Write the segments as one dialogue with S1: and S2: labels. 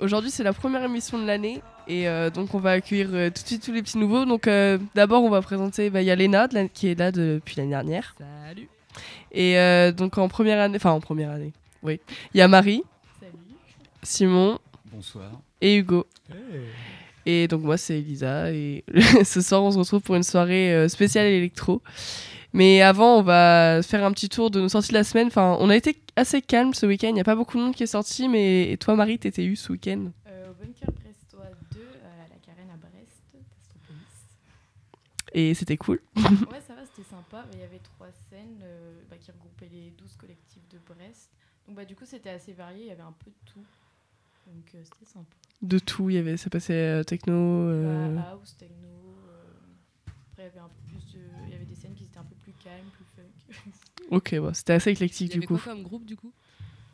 S1: Aujourd'hui, c'est la première émission de l'année et euh, donc on va accueillir euh, tout de suite tous les petits nouveaux. Donc euh, d'abord, on va présenter, bah, il y a Léna de la- qui est là depuis l'année dernière.
S2: Salut.
S1: Et euh, donc en première année, enfin en première année, oui. Il y a Marie,
S2: Salut.
S1: Simon
S3: Bonsoir.
S1: et Hugo. Et donc moi, c'est Elisa et ce soir, on se retrouve pour une soirée spéciale électro. Mais avant, on va faire un petit tour de nos sorties de la semaine. Enfin, on a été assez calme ce week-end. Il n'y a pas beaucoup de monde qui est sorti, mais et toi, Marie, t'étais où ce week-end?
S4: Euh, au Bunker Brestois 2, à la Carène à Brest.
S1: Et c'était cool.
S4: ouais, ça va, c'était sympa. Il y avait trois scènes euh, bah, qui regroupaient les 12 collectifs de Brest. Donc, bah, du coup, c'était assez varié, il y avait un peu de tout. Donc, euh, c'était sympa.
S1: De tout, il y avait, ça passait techno.
S4: Bah, house, techno. Après, il y avait un peu plus funk.
S1: Ok, bon, c'était assez
S2: Il
S1: éclectique
S2: y
S1: du
S2: avait
S1: coup.
S2: quoi comme groupe du coup?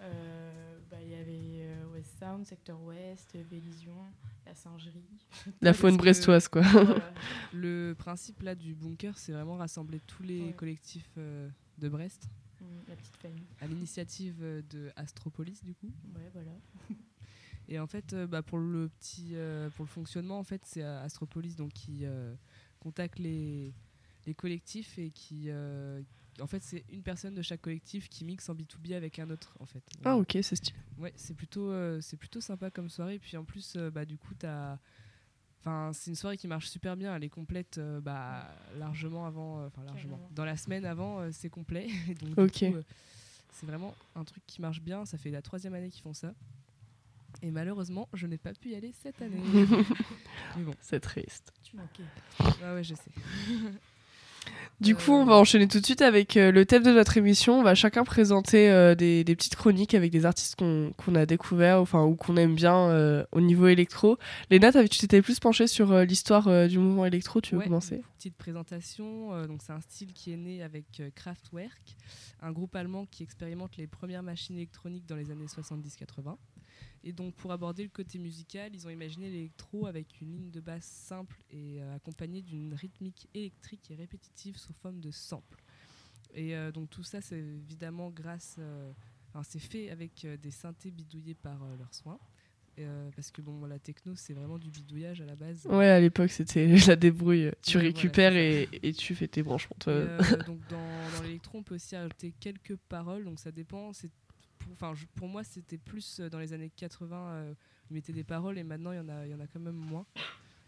S4: Euh, bah, il y avait euh, West Sound, Secteur Ouest, Vélision, La Singerie.
S1: La faune brestoise, quoi.
S4: Voilà.
S2: Le principe là du bunker, c'est vraiment rassembler tous les
S4: Ouais.
S2: collectifs euh, de Brest
S4: Mm, La petite famille.
S2: à l'initiative de Astropolis du coup.
S4: Ouais, voilà.
S2: Et en fait, euh, bah, pour le petit, euh, pour le fonctionnement, en fait, c'est Astropolis donc qui euh, contacte les, les collectifs et qui, euh, en fait, c'est une personne de chaque collectif qui mixe en B2B avec un autre, en fait.
S1: Ah, ok, c'est stylé.
S2: Ouais, c'est plutôt, euh, c'est plutôt sympa comme soirée. Puis en plus, euh, bah, du coup, t'as. Enfin, c'est une soirée qui marche super bien. Elle est complète euh, bah, largement avant. euh, Enfin, largement. Dans la semaine avant, euh, c'est complet. Et donc,
S1: Ok.
S2: euh, c'est vraiment un truc qui marche bien. Ça fait la troisième année qu'ils font ça. Et malheureusement, je n'ai pas pu y aller cette année. Mais bon,
S1: C'est triste.
S4: Tu manquais.
S2: ah ouais, je sais.
S1: Du
S2: Euh,
S1: coup, on va enchaîner tout de suite avec euh, le thème de notre émission. On va chacun présenter euh, des, des petites chroniques avec des artistes qu'on a découverts enfin, ou qu'on aime bien euh, au niveau électro. Léna, tu t'étais plus penchée sur euh, l'histoire euh, du mouvement électro. Tu veux
S2: Ouais,
S1: commencer?
S2: une Petite présentation. euh, donc c'est un style qui est né avec euh, Kraftwerk, un groupe allemand qui expérimente les premières machines électroniques dans les années 70-80. Et donc pour aborder le côté musical, ils ont imaginé l'électro avec une ligne de basse simple et euh, accompagnée d'une rythmique électrique et répétitive sous forme de sample. Et euh, donc tout ça, c'est évidemment grâce, euh, c'est fait avec des synthés bidouillés par leurs soins. Euh, parce que bon, la techno, c'est vraiment du bidouillage à la base.
S1: Ouais, à l'époque, c'était la débrouille. Tu
S2: Ouais,
S1: récupères et, et tu fais tes branchements.
S2: euh, donc dans, dans l'électro, on peut aussi ajouter quelques paroles, donc ça dépend. C'est pour, moi, c'était plus euh, dans les années 80, euh, ils mettaient des paroles et maintenant il y en a, quand même moins.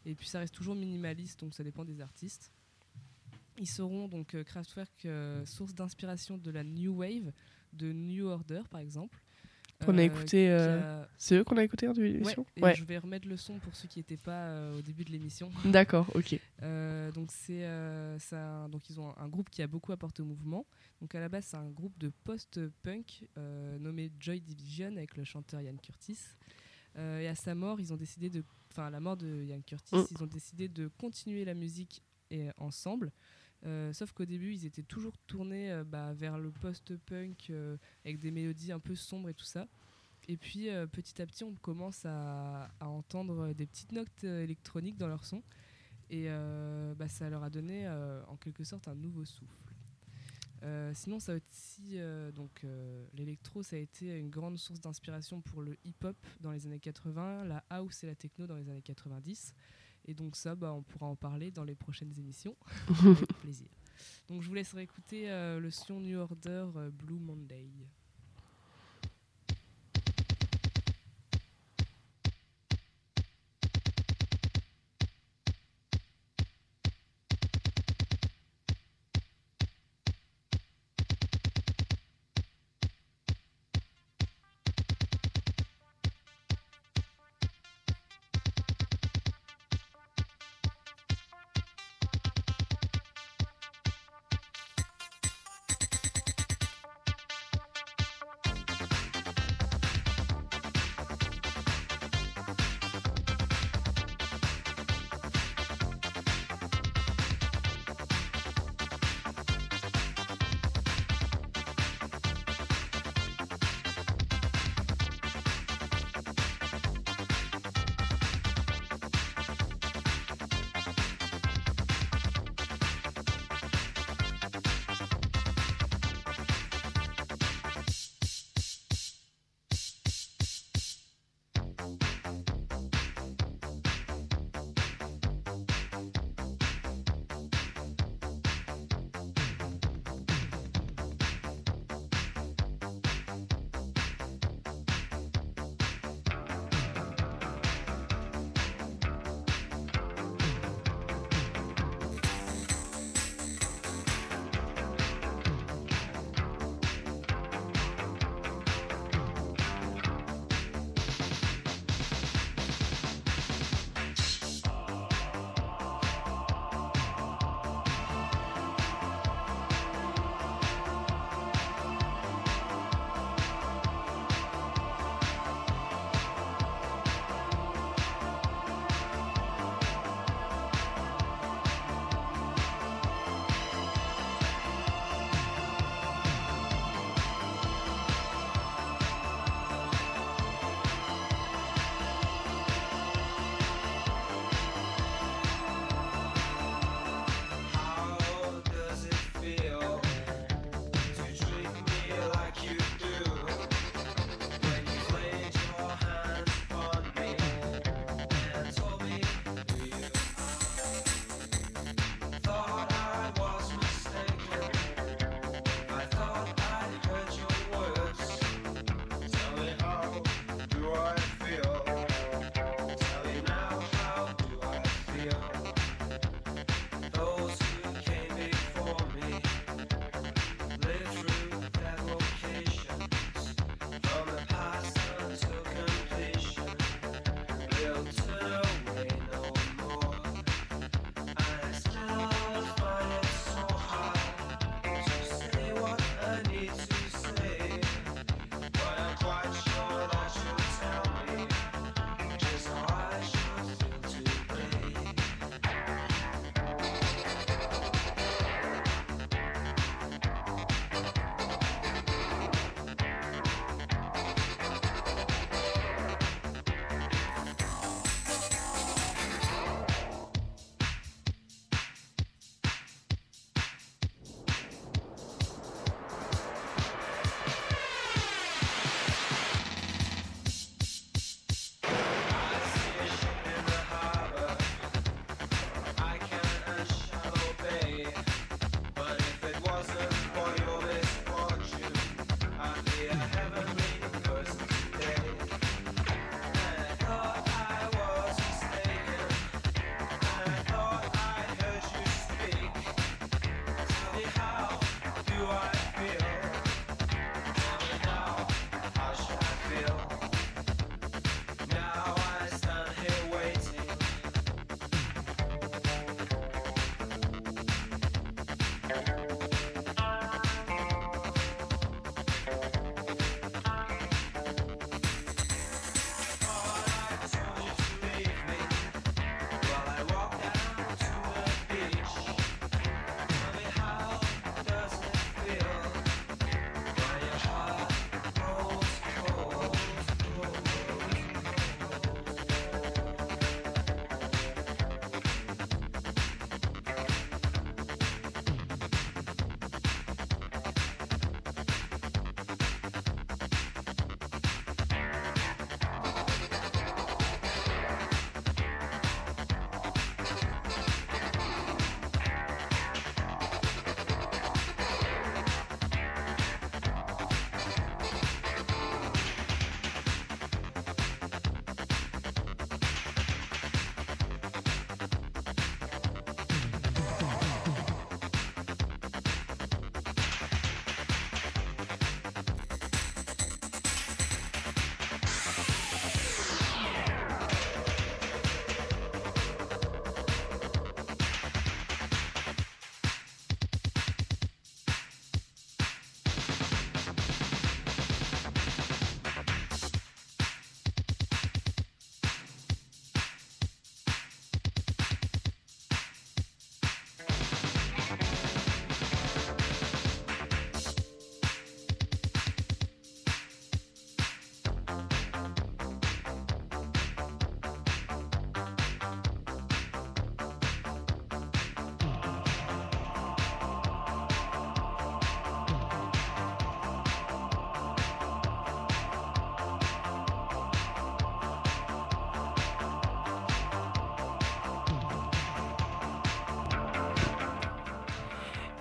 S2: Et puis ça reste toujours minimaliste, donc ça dépend des artistes. Ils seront donc euh, Kraftwerk source d'inspiration de la New Wave, de New Order par exemple.
S1: Qu'on a
S2: Euh,
S1: écouté. euh,
S2: a-
S1: C'est eux qu'on a écouté en début
S2: Ouais,
S1: d'émission
S2: et je vais remettre le son pour ceux qui n'étaient pas euh, au début de l'émission.
S1: D'accord, ok.
S2: Donc c'est ça- donc ils ont un, un groupe qui a beaucoup apporté au mouvement. Donc à la base c'est un groupe de post-punk nommé Joy Division avec le chanteur Ian Curtis. Euh, et à sa mort ils ont décidé de, enfin à la mort de Ian Curtis,
S1: Mm.
S2: ils ont décidé de continuer la musique et, ensemble. Euh, sauf qu'au début ils étaient toujours tournés euh, bah, vers le post-punk euh, avec des mélodies un peu sombres et tout ça. Et puis petit à petit on commence à, entendre des petites notes électroniques dans leur son. Et bah, ça leur a donné en quelque sorte un nouveau souffle. Sinon, ça aussi, donc l'électro, ça a été une grande source d'inspiration pour le hip-hop dans les années 80, la house et la techno dans les années 90. Et donc ça, bah, on pourra en parler dans les prochaines émissions. Avec plaisir. Donc je vous laisserai écouter euh, le son New Order euh, Blue Monday.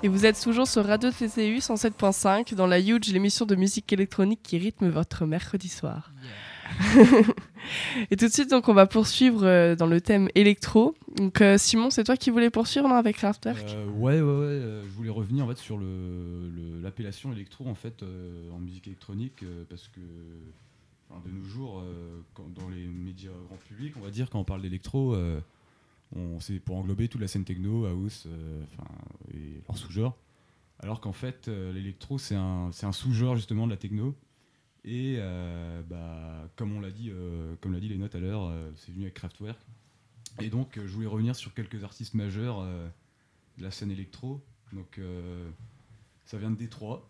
S1: Et vous êtes toujours sur Radio TCU 107.5 dans la Huge, l'émission de musique électronique qui rythme votre mercredi soir. et tout de suite, donc, on va poursuivre euh, dans le thème électro. Donc, euh, Simon, c'est toi qui voulais poursuivre non, avec Kraftwerk?
S3: Euh, Ouais, ouais, ouais. je voulais revenir en fait sur l'appellation le, électro en fait en musique électronique parce que de nos jours, dans les médias grand public, on va dire quand on parle d'électro, c'est pour englober toute la scène techno, house, et leur sous-genre. Alors qu'en fait, l'électro c'est un, un sous-genre justement de la techno et euh, bah, comme on l'a dit, euh, comme l'a dit les notes à l'heure, euh, c'est venu avec Kraftwerk. Et donc je voulais revenir sur quelques artistes majeurs de la scène électro. Donc ça vient de Détroit.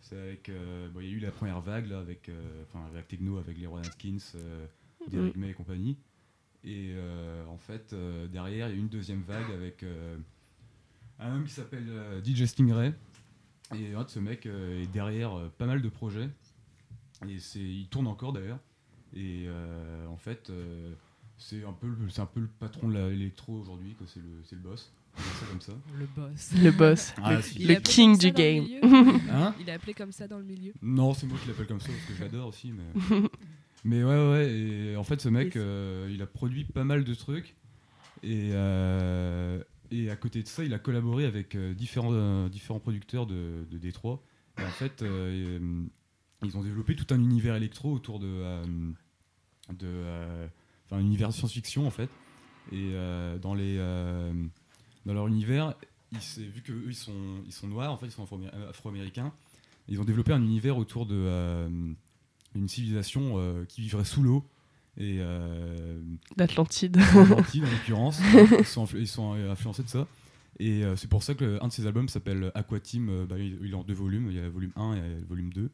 S3: C'est avec, il y a eu la première vague là, avec, enfin avec techno, avec les Rowan Atkins, Derrick May et compagnie. Et en fait, derrière, il y a eu une deuxième vague avec un homme qui s'appelle DJ Stingray. Et ce mec est derrière pas mal de projets. Et c'est, il tourne encore d'ailleurs. Et euh, en fait, euh, c'est un, peu le, c'est un peu le patron de l'électro aujourd'hui, que c'est le, c'est le boss. Ça comme ça.
S2: Le boss.
S1: Le boss.
S3: Ah,
S1: le, king du game.
S2: Hein il est appelé comme ça dans le milieu
S3: Non, c'est moi qui l'appelle comme ça parce que je l'adore aussi. Mais, mais ouais, ouais. Et en fait, ce mec, euh, il a produit pas mal de trucs. Et, et à côté de ça, il a collaboré avec différents, différents producteurs de, de Détroit. Et en fait, ils ont développé tout un univers électro autour de, euh, de euh, enfin un univers science-fiction en fait. Et euh, dans les dans leur univers, vu que eux ils sont ils sont noirs en fait, ils sont afro-américains, ils ont développé un univers autour de une civilisation qui vivrait sous l'eau et
S1: l'Atlantide.
S3: L'Atlantide en l'occurrence, ils sont, ils sont influencés de ça. Et c'est pour ça que un de ces albums s'appelle Aqua Team. Bah, il, est en deux volumes. Il y a le volume 1 et le volume 2.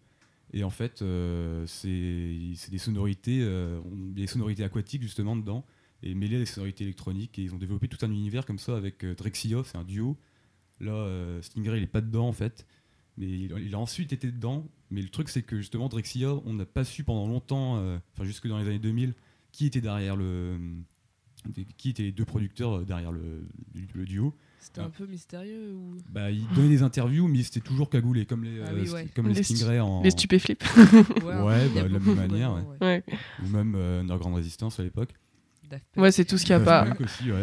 S3: Et en fait, euh, c'est des sonorités, euh, des sonorités aquatiques justement dedans, et mêlées à des sonorités électroniques. Et ils ont développé tout un univers comme ça avec euh, Drexia, c'est un duo. Là, Stingray, il est pas dedans en fait, mais il, a ensuite été dedans. Mais le truc, c'est que justement, Drexia, on n'a pas su pendant longtemps, enfin jusque dans les années 2000, qui était derrière le, qui étaient les deux producteurs derrière le, le duo.
S2: C'était un peu mystérieux ou?
S3: Bah, il donnait des interviews, mais c'était toujours cagoulé, comme les, ah euh, comme les, Stingray en.
S1: Les stupéflips.
S3: ouais, bah, de la même manière. Ouais. Ou même euh, Underground Resistance à l'époque.
S1: Ouais, c'est tout ce qu'il n'y a pas.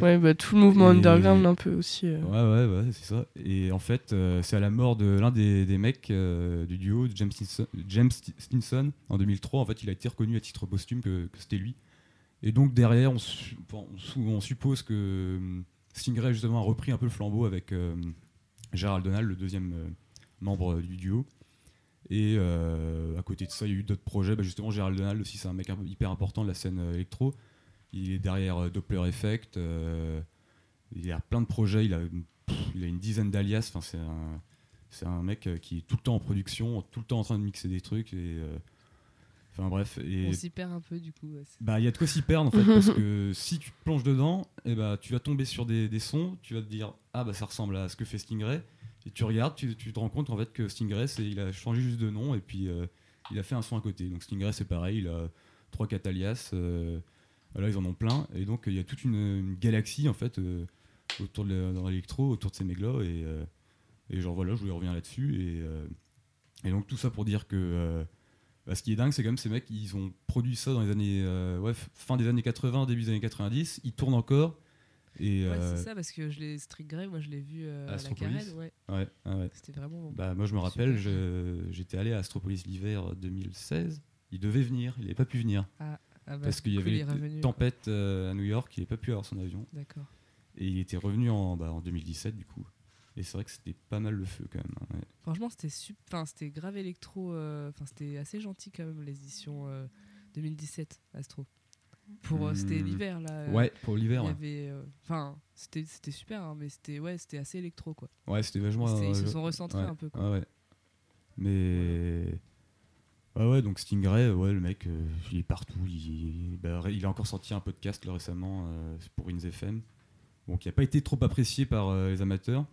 S1: ouais. bah, tout le mouvement underground un peu aussi. Euh.
S3: Ouais, ouais, ouais, c'est ça. Et en fait, c'est à la mort de l'un des, des, mecs du duo, James Stinson, James Stinson, en 2003. En fait, il a été reconnu à titre posthume que, que c'était lui. Et donc derrière, on, on, on suppose que Stingray justement a repris un peu le flambeau avec euh, Gérald Donald, le deuxième euh, membre euh, du duo. Et à côté de ça, il y a eu d'autres projets. Bah, justement, Gérald Donald aussi, c'est un mec hyper important de la scène électro. Il est derrière Doppler Effect. il a plein de projets. Il a, il a une dizaine d'alias. Enfin, c'est un, c'est un mec qui est tout le temps en production, tout le temps en train de mixer des trucs. Et Enfin bref. Et...
S2: On s'y perd un peu du coup.
S3: Bah il y a de quoi s'y perdre en fait parce que si tu te plonges dedans, et eh bah, tu vas tomber sur des, des, sons, tu vas te dire ah bah ça ressemble à ce que fait Stingray et tu regardes, tu, tu te rends compte en fait que Stingray c'est il a changé juste de nom et puis euh, il a fait un son à côté. Donc Stingray c'est pareil, il a trois quatre alias, euh, là ils en ont plein et donc il y a toute une, galaxie en fait euh, autour de l'électro, autour de ces mecs là et, et genre voilà je voulais revenir là-dessus et, et donc tout ça pour dire que bah, ce qui est dingue, c'est quand même ces mecs, ils ont produit ça dans les années, euh, ouais, fin des années 80, début des années 90. Ils tournent encore.
S2: Et ouais, c'est euh, ça, parce que je l'ai Street Grey, moi je l'ai vu euh, à, la. Ouais.
S3: Ouais, ouais.
S2: C'était vraiment.
S3: Bah, moi je me rappelle, j'étais allé à Astropolis l'hiver 2016. Il devait venir, il n'avait pas pu venir. Ah, ah bah, parce qu'il y avait une tempête à New York, il n'avait pas pu avoir son avion.
S2: D'accord.
S3: Et il était revenu en, bah, en 2017 du coup. Et c'est vrai que c'était pas mal le feu quand même. Hein,
S2: Franchement, c'était enfin c'était grave électro. Euh, enfin, c'était assez gentil quand même les éditions 2017 euh, Astro. Pour euh, c'était hmm. l'hiver là.
S3: Ouais, pour l'hiver.
S2: Enfin, c'était c'était super, hein, mais c'était ouais, c'était assez électro quoi.
S3: Ouais, c'était vachement.
S2: Ils se sont recentrés un peu.
S3: Quoi. Ouais, Mais. Ouais, ouais, donc Stingray, ouais, le mec, il est partout. Il, bah, il, a encore sorti un podcast récemment pour Ins FM. Bon, qui n'a pas été trop apprécié par les amateurs.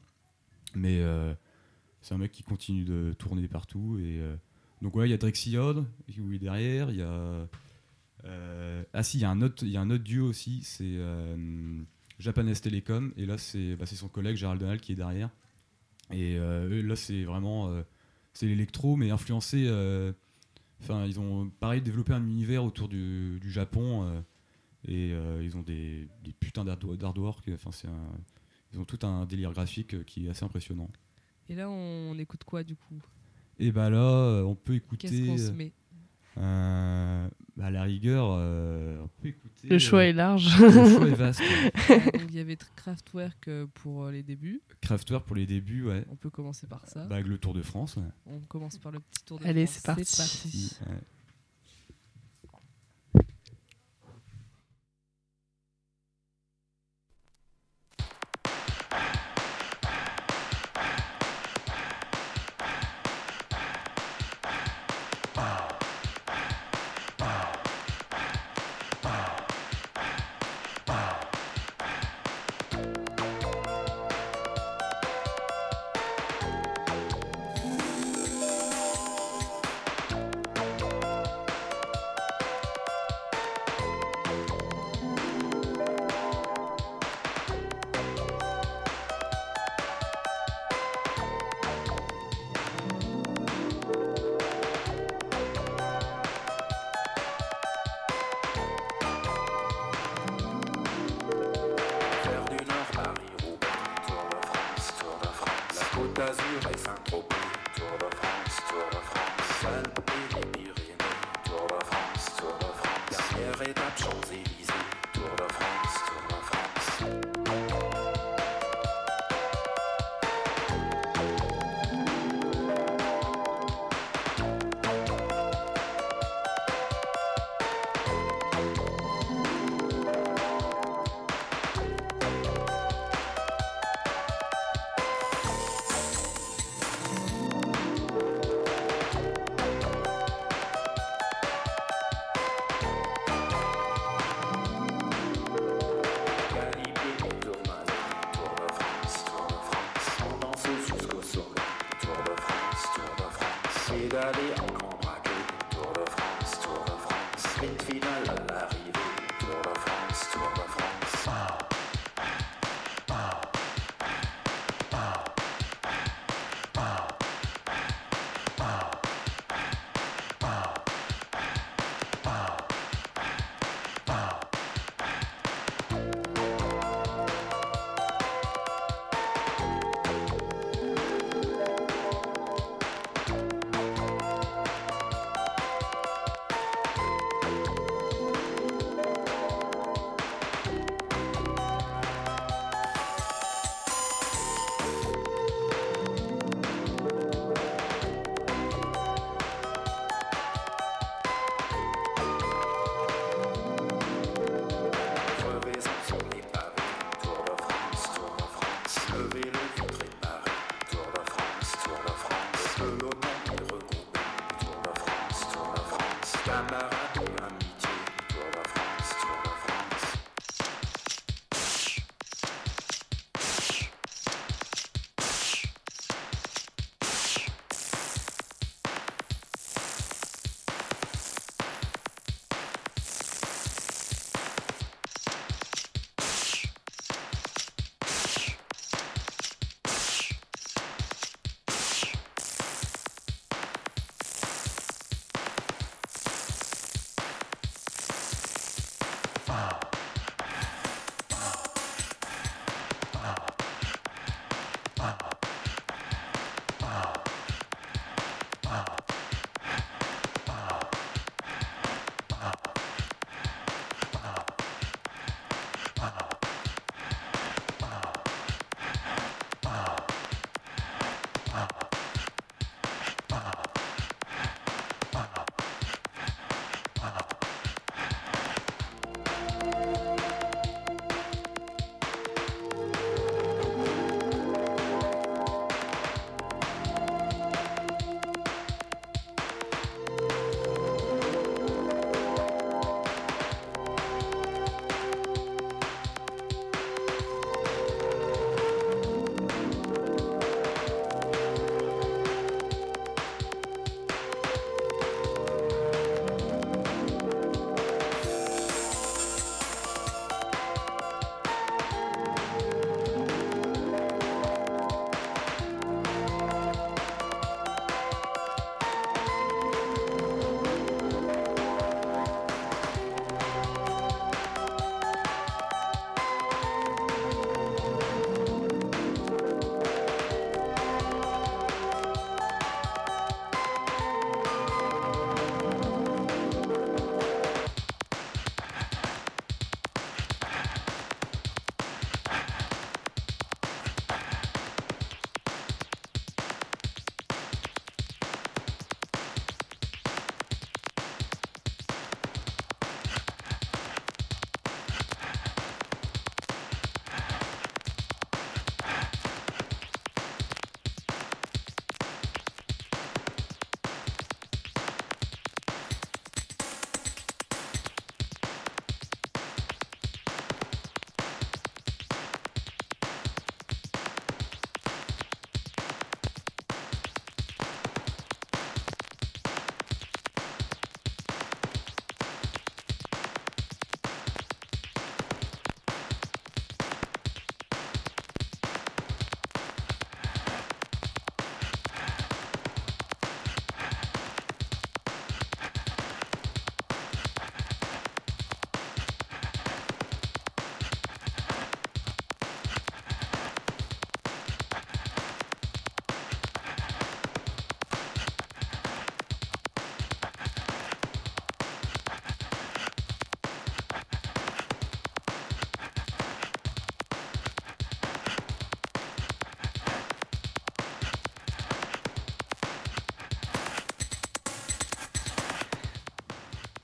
S3: Mais euh, c'est un mec qui continue de tourner partout. Et, euh, donc, ouais, il y a Drexiod, qui est derrière. Il y a. Euh, ah, si, il y, a un autre, y a un autre duo aussi, c'est Japanese Telecom. Et là, c'est bah, son collègue Gérald Donald qui est derrière.
S5: Et euh, là, c'est vraiment. euh, c'est l'électro, mais influencé. Enfin, ils ont pareil développé un univers autour du, du Japon. euh, et euh, ils ont des, des putains d'artwo- d'artwork. Enfin, c'est Ils ont tout un délire graphique qui est assez impressionnant.
S2: Et là, on, on écoute quoi du coup?
S5: Et bah là, euh, on peut écouter.
S2: Qu'est-ce qu'on se met?
S5: euh, bah, à la rigueur, euh, on peut écouter.
S1: Le choix
S5: euh,
S1: est large.
S5: le choix est vaste.
S2: Euh, donc, Il y avait Kraftwerk euh, pour euh, les débuts.
S5: Kraftwerk pour les débuts, ouais.
S2: On peut commencer par ça.
S5: Bah, avec le Tour de France. ouais.
S2: On commence par le petit tour de
S1: Allez,
S2: France.
S1: c'est parti.
S5: Ouais.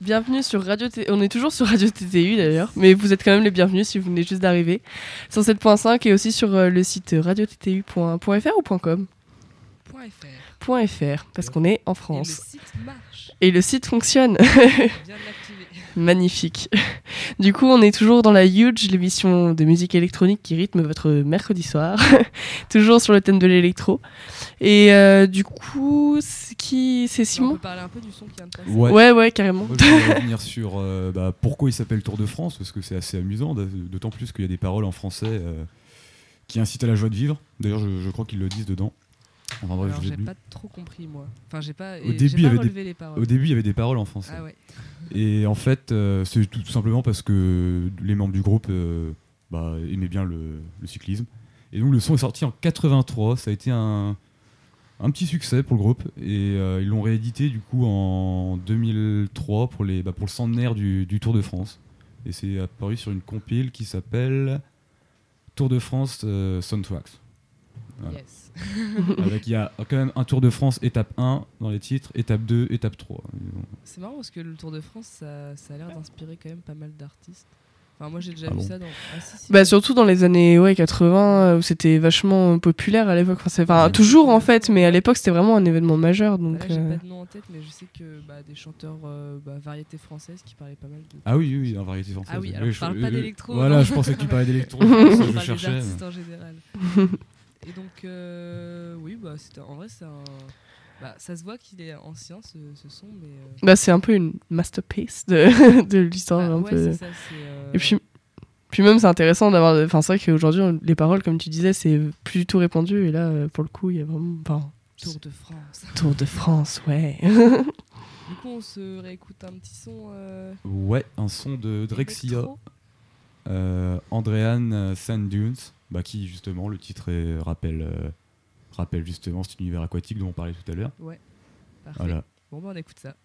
S1: Bienvenue sur Radio T. On est toujours sur Radio TTU d'ailleurs, mais vous êtes quand même les bienvenus si vous venez juste d'arriver. 107.5 et aussi sur euh, le site radiottu.fr ou .com?
S2: Point .fr.
S1: .fr parce qu'on est en
S2: Et le
S1: France.
S2: site marche.
S1: Et le site fonctionne. Magnifique. Du coup, on est toujours dans la Huge, l'émission de musique électronique qui rythme votre mercredi soir. toujours sur le thème de l'électro. Et euh, du coup, c'est qui c'est
S2: On
S1: Simon
S2: peut parler un peu du son qui vient de passer.
S3: Ouais.
S1: Ouais, ouais, carrément.
S3: Moi, je voulais revenir sur euh, bah, pourquoi il s'appelle Tour de France, parce que c'est assez amusant, d'autant plus qu'il y a des paroles en français euh, qui incitent à la joie de vivre. D'ailleurs, je, je crois qu'ils le disent dedans. Enfin bref,
S2: Alors j'ai pas trop compris moi. Enfin j'ai pas.
S3: Au début, il y avait des-
S2: les paroles.
S3: Au début, il y avait des paroles en français.
S2: Ah ouais.
S3: Et en fait, euh, c'est tout, tout simplement parce que les membres du groupe euh, bah, aimaient bien le, le cyclisme. Et donc le son est sorti en 83, ça a été un, un petit succès pour le groupe. Et euh, ils l'ont réédité du coup en 2003 pour, les, bah, pour le centenaire du, du Tour de France. Et c'est apparu sur une compile qui s'appelle Tour de France Soundtracks. Voilà.
S2: Yes.
S3: Avec il y a quand même un Tour de France étape 1 dans les titres, étape 2, étape 3.
S2: C'est marrant parce que le Tour de France ça, ça a l'air d'inspirer quand même pas mal d'artistes. Enfin moi j'ai déjà
S3: Ah
S2: vu
S3: bon
S2: ça dans. Ah si si.
S1: Bah surtout dans les années ouais, 80 euh, où c'était vachement populaire à l'époque. Enfin, c'est- enfin,
S2: Ouais,
S1: toujours en fait, mais à l'époque c'était vraiment un événement majeur. Donc,
S2: là j'ai
S1: euh,
S2: pas de nom en tête mais je sais que bah, des chanteurs euh, bah, variétés françaises qui parlaient pas mal de.
S3: Ah oui, oui, oui, en variété française.
S2: Ah oui, alors
S3: je-
S2: parle pas
S3: euh,
S2: d'électro,
S3: Voilà, je pensais que tu parlais d'électro. Je
S2: des
S3: cherchais.
S2: artistes en général. Et donc, euh, oui, bah, c'était- en vrai, c'est un. Bah, ça se voit qu'il est ancien ce, ce son, mais. euh,
S1: bah, c'est un peu une masterpiece de, de l'histoire.
S2: bah,
S1: un
S2: ouais,
S1: peu.
S2: c'est ça. c'est, euh,
S1: Et puis, puis même c'est intéressant d'avoir. Enfin, c'est vrai qu'aujourd'hui les paroles, comme tu disais, c'est plus du tout répandu. Et là, pour le coup, il y a vraiment. Enfin,
S2: Tour de France.
S1: Tour de France, ouais.
S2: Du coup, on se réécoute un petit son. Euh,
S3: Ouais, un son de Drexia, euh, Andréane Sand Dunes, bah, qui justement, le titre est- rappelle, euh, rappelle justement cet univers aquatique dont on parlait tout à l'heure.
S2: Parfait.
S3: Voilà.
S2: Bon, bah, on écoute ça.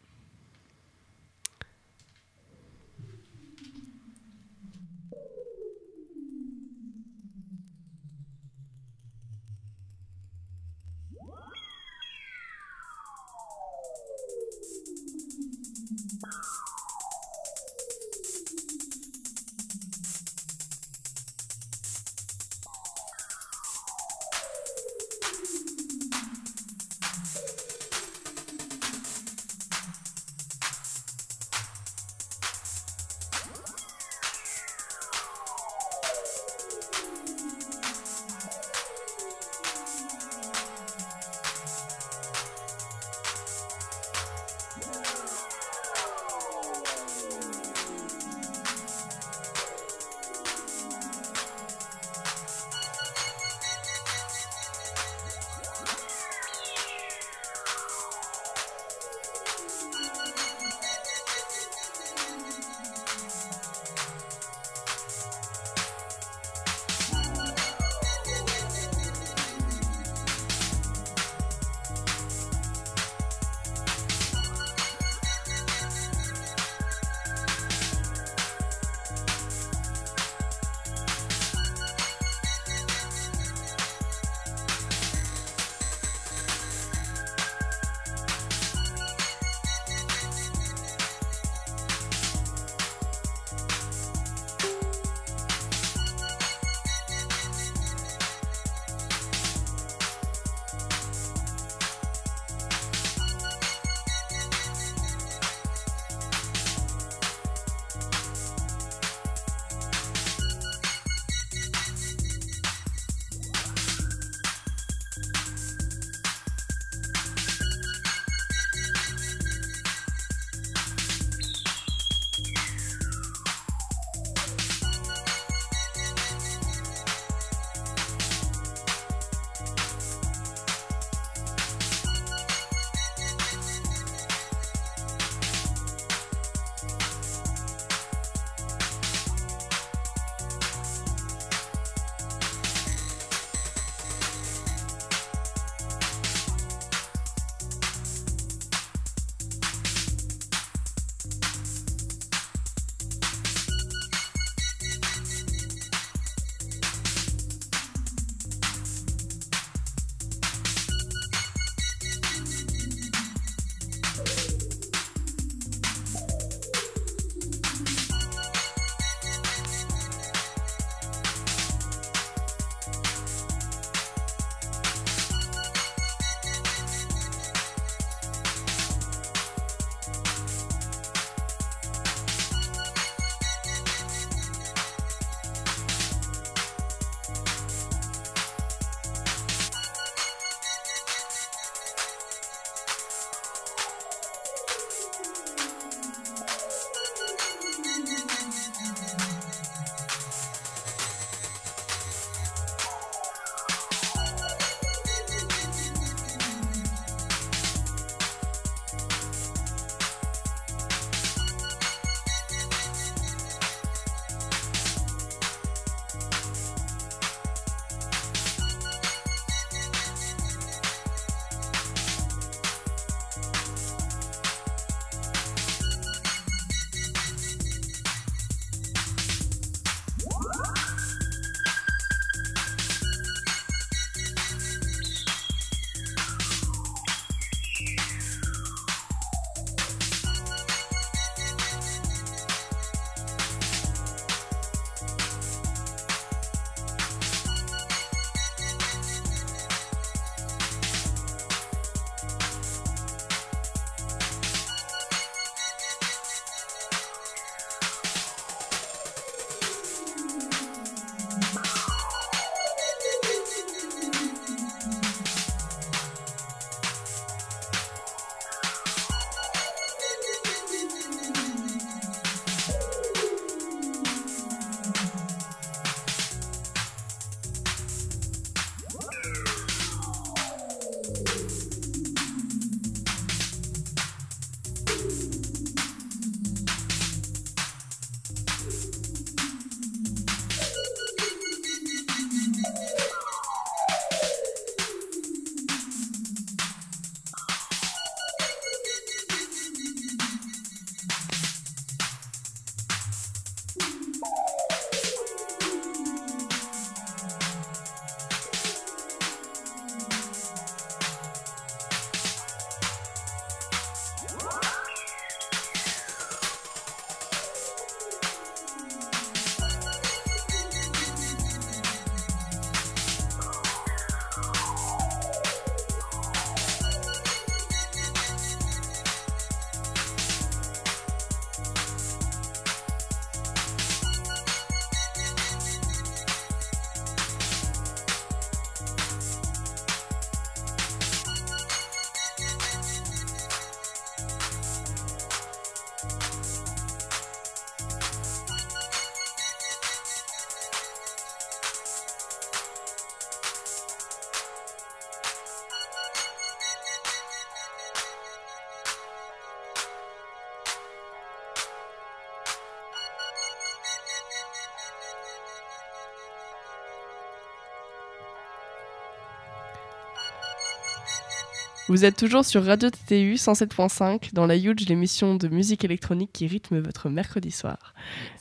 S1: Vous êtes toujours sur Radio TTU 107.5 dans la Huge, l'émission de musique électronique qui rythme votre mercredi soir.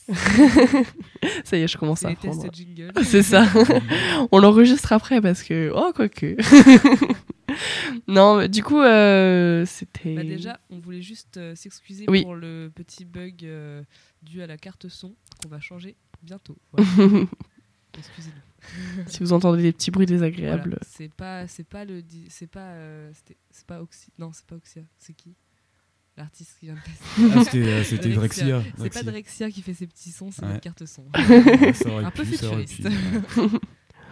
S1: ça y est, je commence à apprendre. C'est ça. On l'enregistre après parce que. Oh, quoique. non, mais du coup, euh, c'était.
S2: Bah déjà, on voulait juste euh, s'excuser
S1: Oui.
S2: pour le petit bug euh, dû à la carte son qu'on va changer bientôt. Voilà. Excusez-nous.
S1: si vous entendez des petits bruits désagréables.
S2: Voilà. C'est pas, c'est pas le, c'est pas, euh, c'était- c'est pas Oxy, non, c'est pas Oxia, c'est qui? L'artiste qui vient de passer.
S3: Ah, c'était euh, Drexia.
S2: C'est pas Drexia qui fait ses petits sons, c'est
S3: Ouais.
S2: notre carte son.
S3: Ouais, ça aurait
S2: Un peu
S3: pu, pu,
S2: futuriste.
S3: ouais.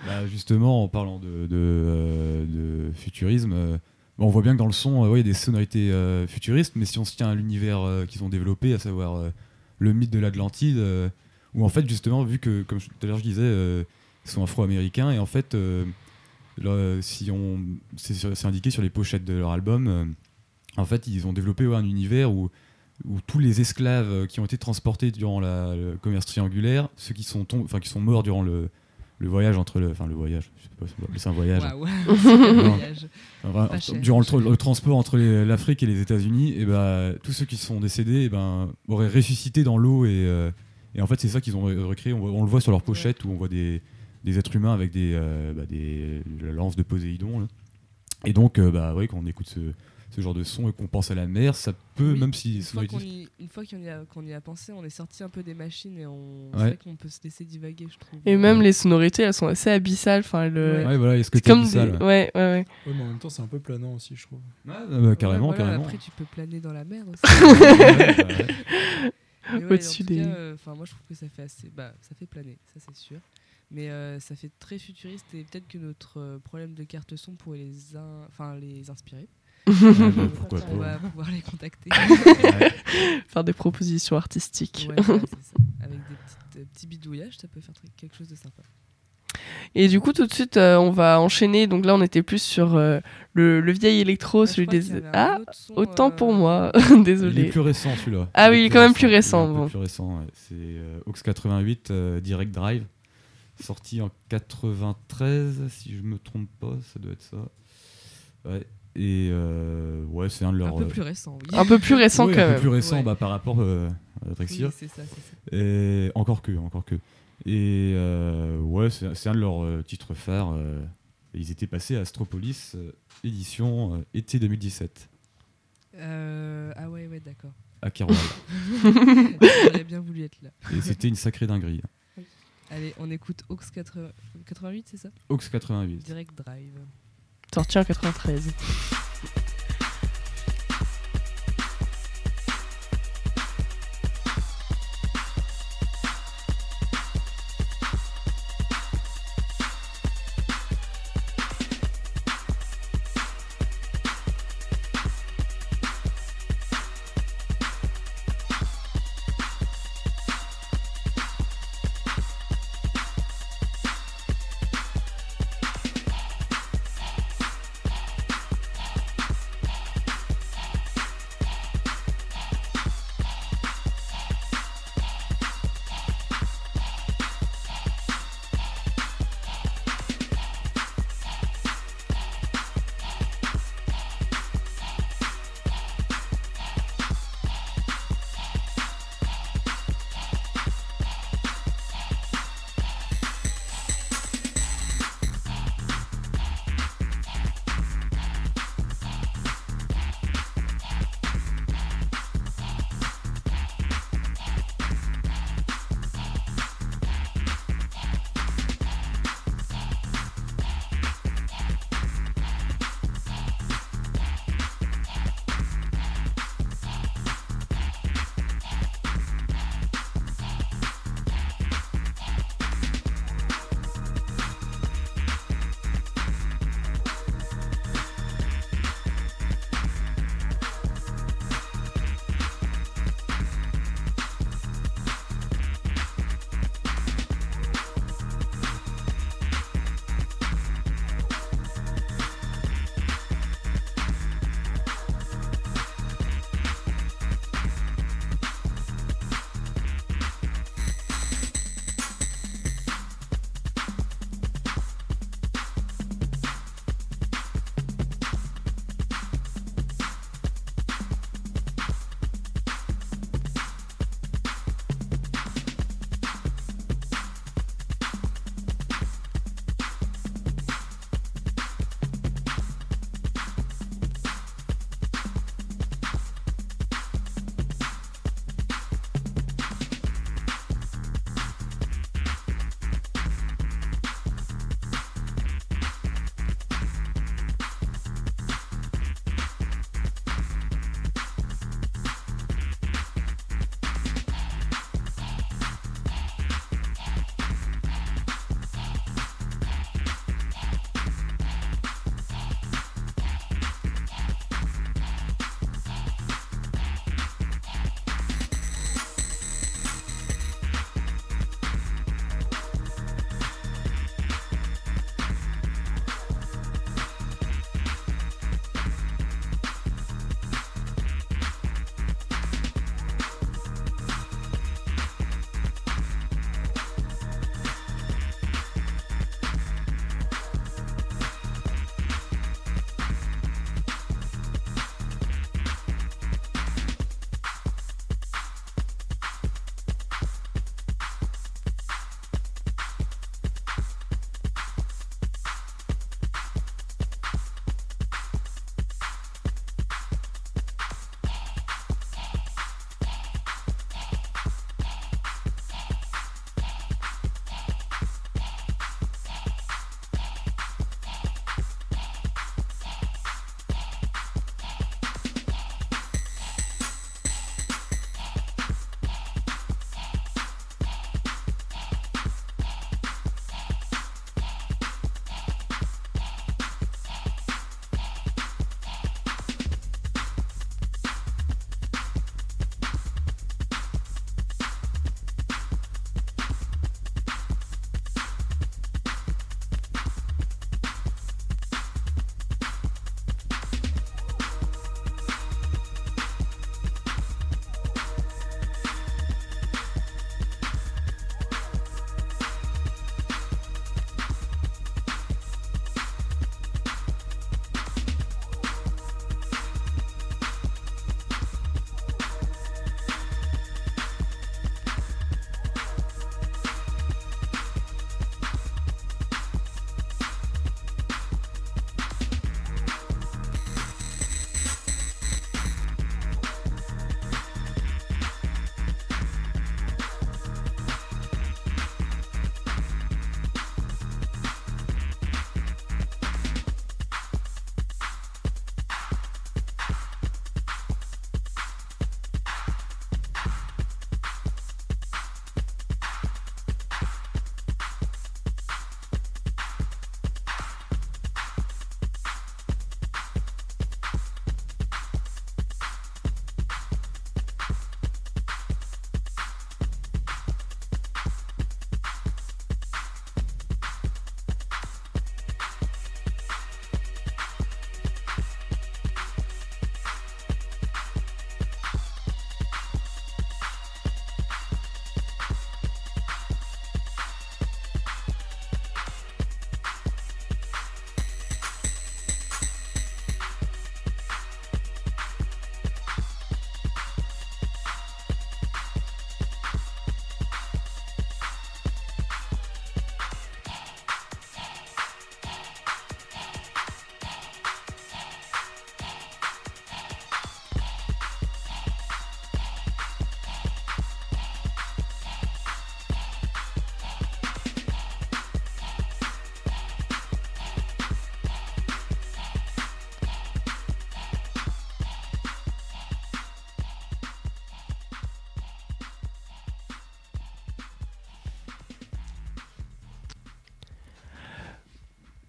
S3: Bah, justement, en parlant de, de, euh, de futurisme, euh, bon, on voit bien que dans le son, euh, ouais, il y a des sonorités euh, futuristes, mais si on se tient à l'univers euh, qu'ils ont développé, à savoir euh, le mythe de l'Atlantide, euh, où en fait, justement, vu que, comme je- tout à l'heure je disais, euh, ils sont afro-américains, et en fait, euh, le- si on, c'est c'est indiqué sur les pochettes de leur album, euh, en fait, ils ont développé ouais, un univers où où tous les esclaves qui ont été transportés durant la- le commerce triangulaire, ceux qui sont, enfin, qui sont morts durant le, le voyage entre le, enfin le voyage, je sais pas si ça un voyage,
S2: Waouh, super voyage.
S3: Enfin,
S2: Pas cher.
S3: durant le, tra- le transport entre l'Afrique et les États-Unis, et ben tous ceux qui sont décédés, et ben auraient ressuscité dans l'eau et, et en fait c'est ça qu'ils ont re- recréé. On, le voit sur leur pochette où on voit des, des êtres humains avec des, euh, bah, des la lance de Poséidon. là. Et donc euh, bah ouais, quand on écoute ce, ce genre de son et qu'on pense à la mer, ça peut
S2: Oui,
S3: même si
S2: Une fois qu'on y, une fois qu'on y, a- qu'on y a pensé, on est sorti un peu des machines et on,
S3: Ouais.
S2: qu'on peut se laisser divaguer, je trouve.
S1: Et même les sonorités, elles sont assez abyssales. Enfin, le...
S2: Ouais.
S3: Ouais, voilà, est-ce que
S1: C'est comme
S3: dit ça
S1: des- ouais, ouais, ouais.
S6: Ouais, mais en même temps, c'est un peu planant aussi, je trouve.
S3: Ouais, bah, carrément,
S2: Ouais, voilà,
S3: carrément.
S2: Après, tu peux planer dans la mer aussi.
S3: Ouais,
S1: Au-dessus des-
S2: euh, Enfin, moi, je trouve que ça fait assez. Bah, ça fait planer, ça c'est sûr. Mais euh, ça fait très futuriste et peut-être que notre euh, problème de carte son pourrait les, in- les inspirer.
S3: Ouais, bah,
S2: Euh,
S3: pourquoi
S2: On va pouvoir les contacter.
S3: Ouais.
S1: Faire des propositions artistiques.
S2: Ouais, voilà, c'est ça. Avec des petites, euh, petits bidouillages, ça peut faire quelque chose de sympa.
S1: Et du coup, tout de suite, euh, on va enchaîner. Donc là, on était plus sur euh, le, le vieil électro,
S2: Ah,
S1: celui des.
S2: un
S1: Ah,
S2: son,
S1: autant
S2: euh,
S1: pour moi.
S3: Il est
S1: Désolé.
S3: plus récent celui-là.
S1: Ah oui, il est quand même plus récent,
S3: un peu
S1: bon.
S3: plus récent, ouais. C'est euh, Aux 88 euh, Direct Drive, sorti en 93, si je me trompe pas, ça doit être ça. Ouais. Et euh, ouais, c'est un de
S2: Un
S3: leurs.
S2: peu
S3: euh,
S2: plus récent, oui.
S1: Un peu plus récent
S3: ouais, un peu
S1: même.
S3: plus récent
S2: Ouais.
S3: bah, par rapport euh, à Drexia.
S2: Oui, c'est ça, c'est ça.
S3: Et encore que, encore que. Et euh, ouais, c'est un de leurs euh, titres phares. euh, ils étaient passés à Astropolis, euh, édition euh, été 2017,
S2: Euh, ah ouais, ouais, d'accord.
S3: à Keroual.
S2: J'aurais bien voulu être là.
S3: et c'était une sacrée dinguerie.
S2: Allez, on écoute Aux 80 88, c'est ça?
S3: Aux 88.
S2: Direct Drive.
S1: Sorti en 93.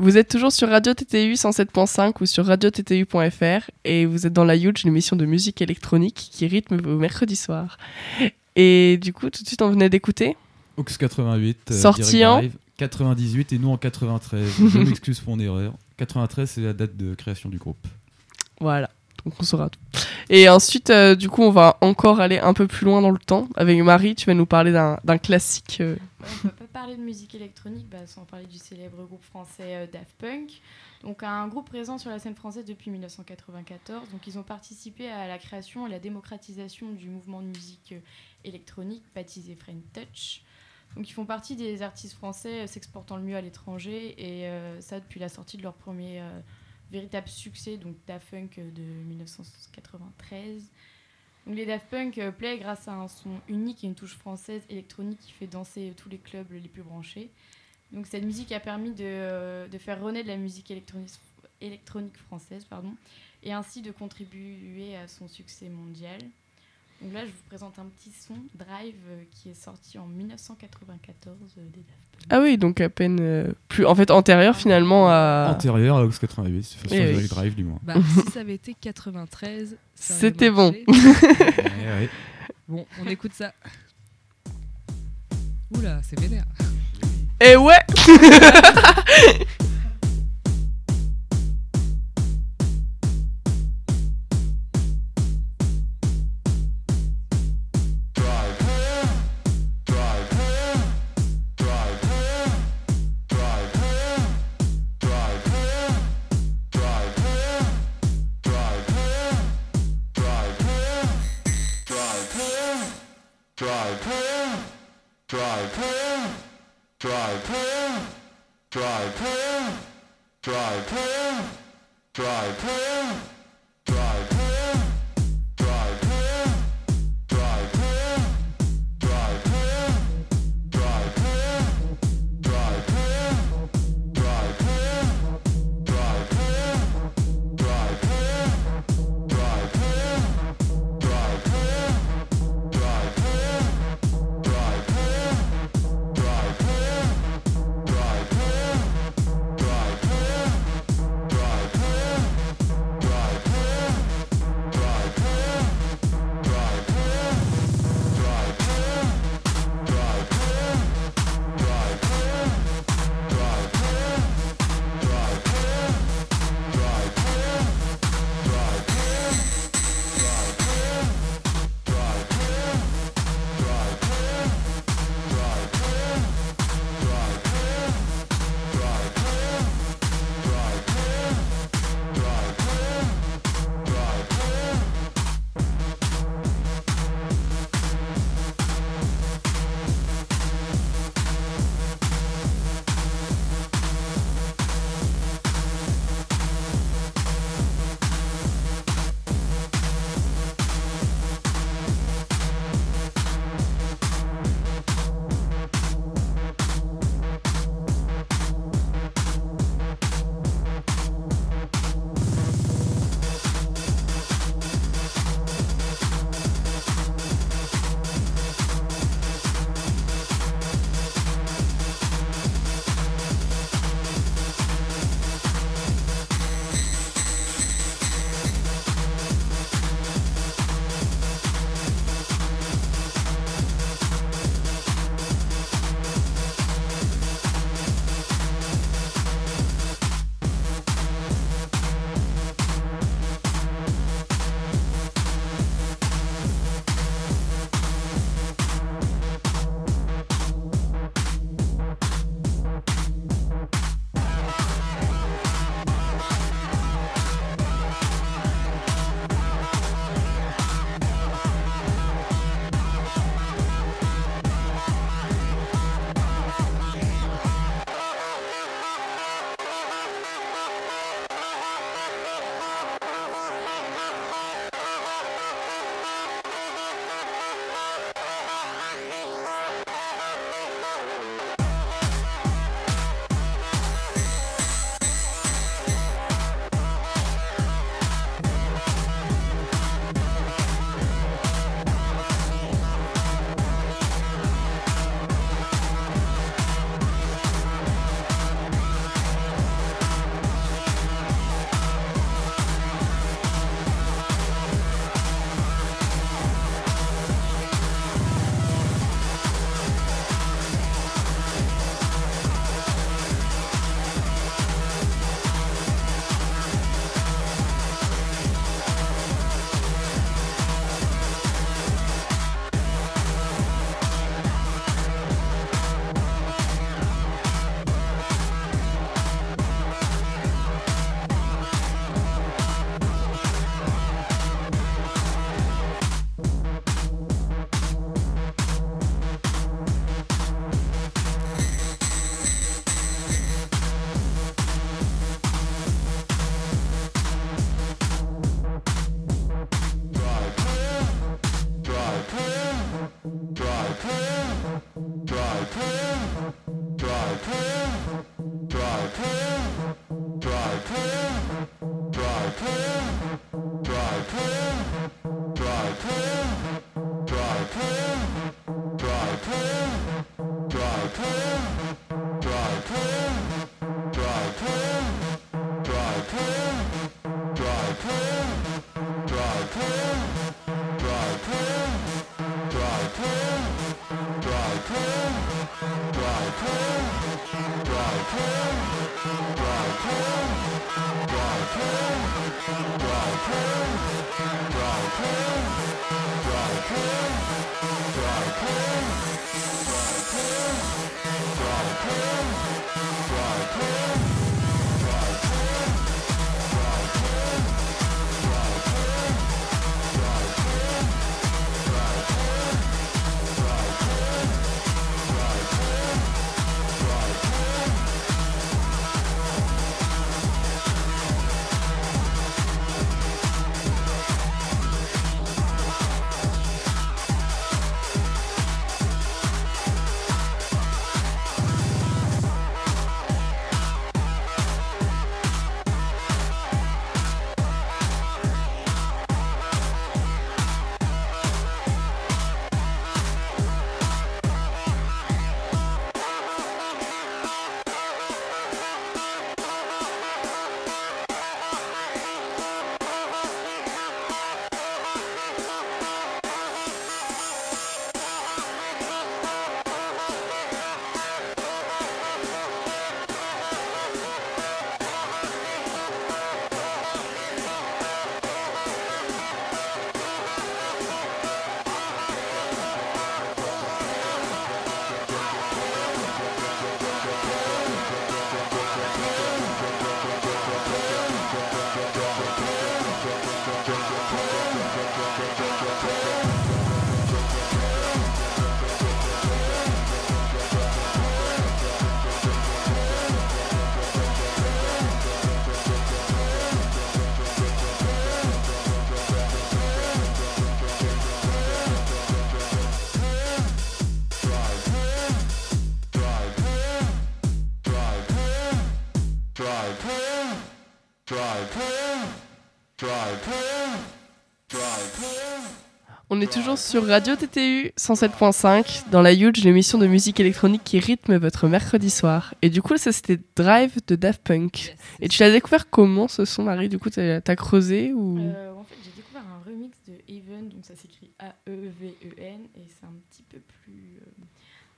S1: Vous êtes toujours sur Radio TTU 107.5 ou sur radiottu.fr et vous êtes dans la Huge, l'émission de musique électronique qui rythme vos mercredis soirs. Et du coup, tout de suite, on venait d'écouter
S3: Aux 88. euh,
S1: Sorti en
S3: Drive, 98 et nous en 93. Je m'excuse pour mon erreur. 93, c'est la date de création du groupe.
S1: Voilà, donc on saura tout. Et ensuite, euh, du coup, on va encore aller un peu plus loin dans le temps. Avec Marie, tu vas nous parler d'un classique. euh,
S4: de musique électronique bah, sans parler du célèbre groupe français euh, Daft Punk. Donc un groupe présent sur la scène française depuis 1994. Donc ils ont participé à la création et la démocratisation du mouvement de musique euh, électronique baptisé Friend Touch. Donc ils font partie des artistes français euh, s'exportant le mieux à l'étranger et ça depuis la sortie de leur premier véritable succès, donc Daft Punk euh, de 1993. Les Daft Punk euh, plaît grâce à un son unique et une touche française électronique qui fait danser tous les clubs les plus branchés. Donc cette musique a permis de, euh, faire renaître la musique électronique, française et ainsi de contribuer à son succès mondial. Donc là, je vous présente un petit son, Drive, euh, qui est sorti en 1994 euh, des Daft Punk.
S1: Ah oui, donc à peine euh, plus. En fait, antérieur finalement à.
S3: Antérieur à Aux 88, c'est sur
S1: Eh oui.
S3: Direct Drive du moins.
S2: Bah, si ça avait été 93, ça aurait
S1: C'était bon.
S2: marché.
S3: Eh ouais.
S2: Bon, on écoute ça. Oula, c'est vénère.
S1: Et ouais On est toujours sur Radio TTU 107.5 dans la Huge, l'émission de musique électronique qui rythme votre mercredi soir. Et du coup, ça c'était Drive de Daft Punk. Et tu l'as découvert comment ce son, Marie? Du coup, t'as as creusé ou?
S4: Euh, en fait, j'ai découvert un remix de Even, donc ça s'écrit A-E-V-E-N, et c'est un petit peu plus, euh,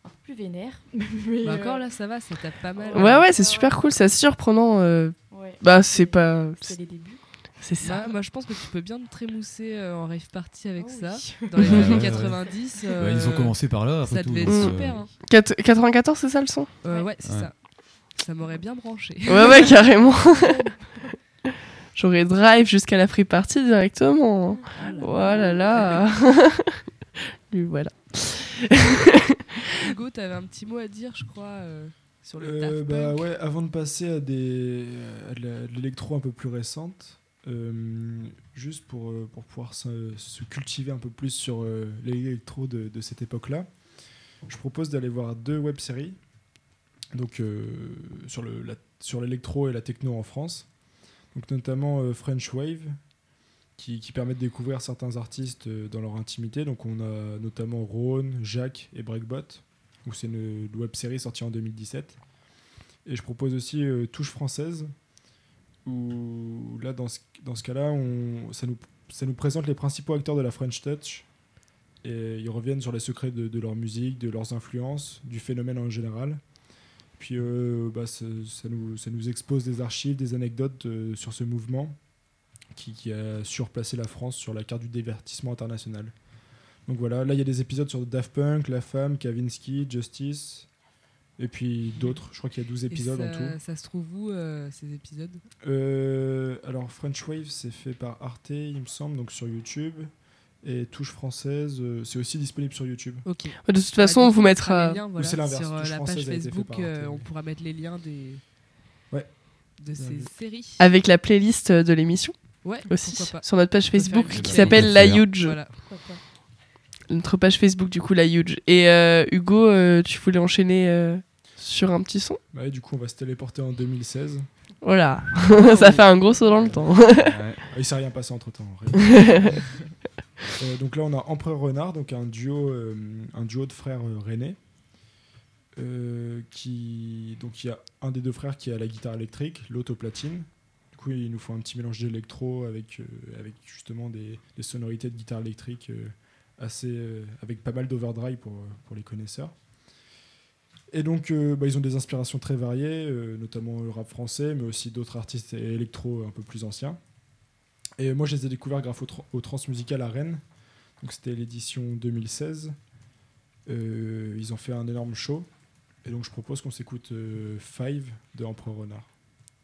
S4: un peu plus vénère. Mais,
S2: Bah
S4: euh,
S2: encore là, ça va, ça tape pas mal.
S1: Ouais, ouais, c'est super cool, c'est assez surprenant. euh,
S4: ouais.
S1: Bah, c'est pas.
S4: C'est les débuts.
S1: C'est ça.
S2: Bah, moi, je pense que tu peux bien te trémousser euh, en rave party avec
S4: Oh
S2: ça.
S4: oui.
S2: Dans les
S3: Ouais,
S2: années
S3: ouais,
S2: 90.
S3: Ouais,
S2: euh,
S3: ils ont commencé par là, après
S2: Ça
S3: tout.
S2: devait être
S3: euh,
S2: super. hein.
S1: Quat- 94, c'est ça le son?
S2: Euh,
S4: Ouais.
S2: ouais, c'est
S3: Ouais.
S2: ça. Ça m'aurait bien branché.
S1: Ouais, ouais, carrément. J'aurais drive jusqu'à la free party directement. Oh là là. Lui, voilà.
S2: Hugo, t'avais un petit mot à dire, je crois, euh, sur le
S6: Euh, bah ouais, avant de passer à, des, à de l'électro un peu plus récente, euh, juste pour, euh, pour pouvoir se, se cultiver un peu plus sur euh, l'électro de, de cette époque-là, je propose d'aller voir deux web-séries donc, sur, le, la- sur l'électro et la techno en France. Donc, notamment French Wave, qui, qui permet de découvrir certains artistes dans leur intimité. Donc, on a notamment Rhône, Jacques et Breakbot. Donc, c'est une, une web-série sortie en 2017. Et je propose aussi euh, Touche française, où là, dans ce, dans ce cas-là, ça, nous, ça nous présente les principaux acteurs de la French Touch. Et ils reviennent sur les secrets de, leur musique, de leurs influences, du phénomène en général. Puis euh, bah, ça, nous, ça nous expose des archives, des anecdotes euh, sur ce mouvement qui a surplacé la France sur la carte du divertissement international. Donc voilà, là il y a des épisodes sur Daft Punk, La Femme, Kavinsky, Justice, et puis d'autres. Je crois qu'il y a 12
S2: Et
S6: épisodes
S2: ça,
S6: en tout.
S2: Ça se trouve où, euh, ces épisodes?
S6: Euh, alors French Wave, c'est fait par Arte, il me semble, donc sur YouTube. Et Touche Française, euh, c'est aussi disponible sur YouTube.
S2: Ok.
S1: De toute façon,
S2: Bah,
S1: on
S2: du
S1: vous
S2: mettra liens, voilà, Sur la page Facebook,
S6: Arte,
S2: euh, on pourra mettre les liens des...
S6: Ouais.
S2: de ces
S6: Bien
S2: séries.
S1: Avec la playlist de l'émission
S2: Ouais,
S1: aussi, sur notre page Facebook qui s'appelle. La. Huge.
S2: Voilà.
S4: Pourquoi pas.
S1: Notre page Facebook, du coup, La Huge. Et euh, Hugo, euh, tu voulais enchaîner euh, sur un petit son?
S6: Bah, et du coup, on va se téléporter en 2016.
S1: Voilà, ça fait un gros saut dans le temps.
S3: Ouais.
S6: Ah, Il s'est rien passé entre temps. donc là, on a Empereur Renard, donc un duo, un duo de frères. Euh, qui donc il y a un des deux frères qui a la guitare électrique, l'autre au platine. Du coup, il nous faut un petit mélange d'électro avec avec justement des, des sonorités de guitare électrique assez euh, avec pas mal d'overdrive pour pour les connaisseurs. Et donc, euh, bah, ils ont des inspirations très variées, euh, notamment le rap français, mais aussi d'autres artistes électro un peu plus anciens. Et moi, je les ai découverts grâce au, tra- au Transmusical à Rennes. Donc, c'était l'édition 2016. Euh, ils ont fait un énorme show. Et donc, je propose qu'on s'écoute euh, Five de Empereur Renard.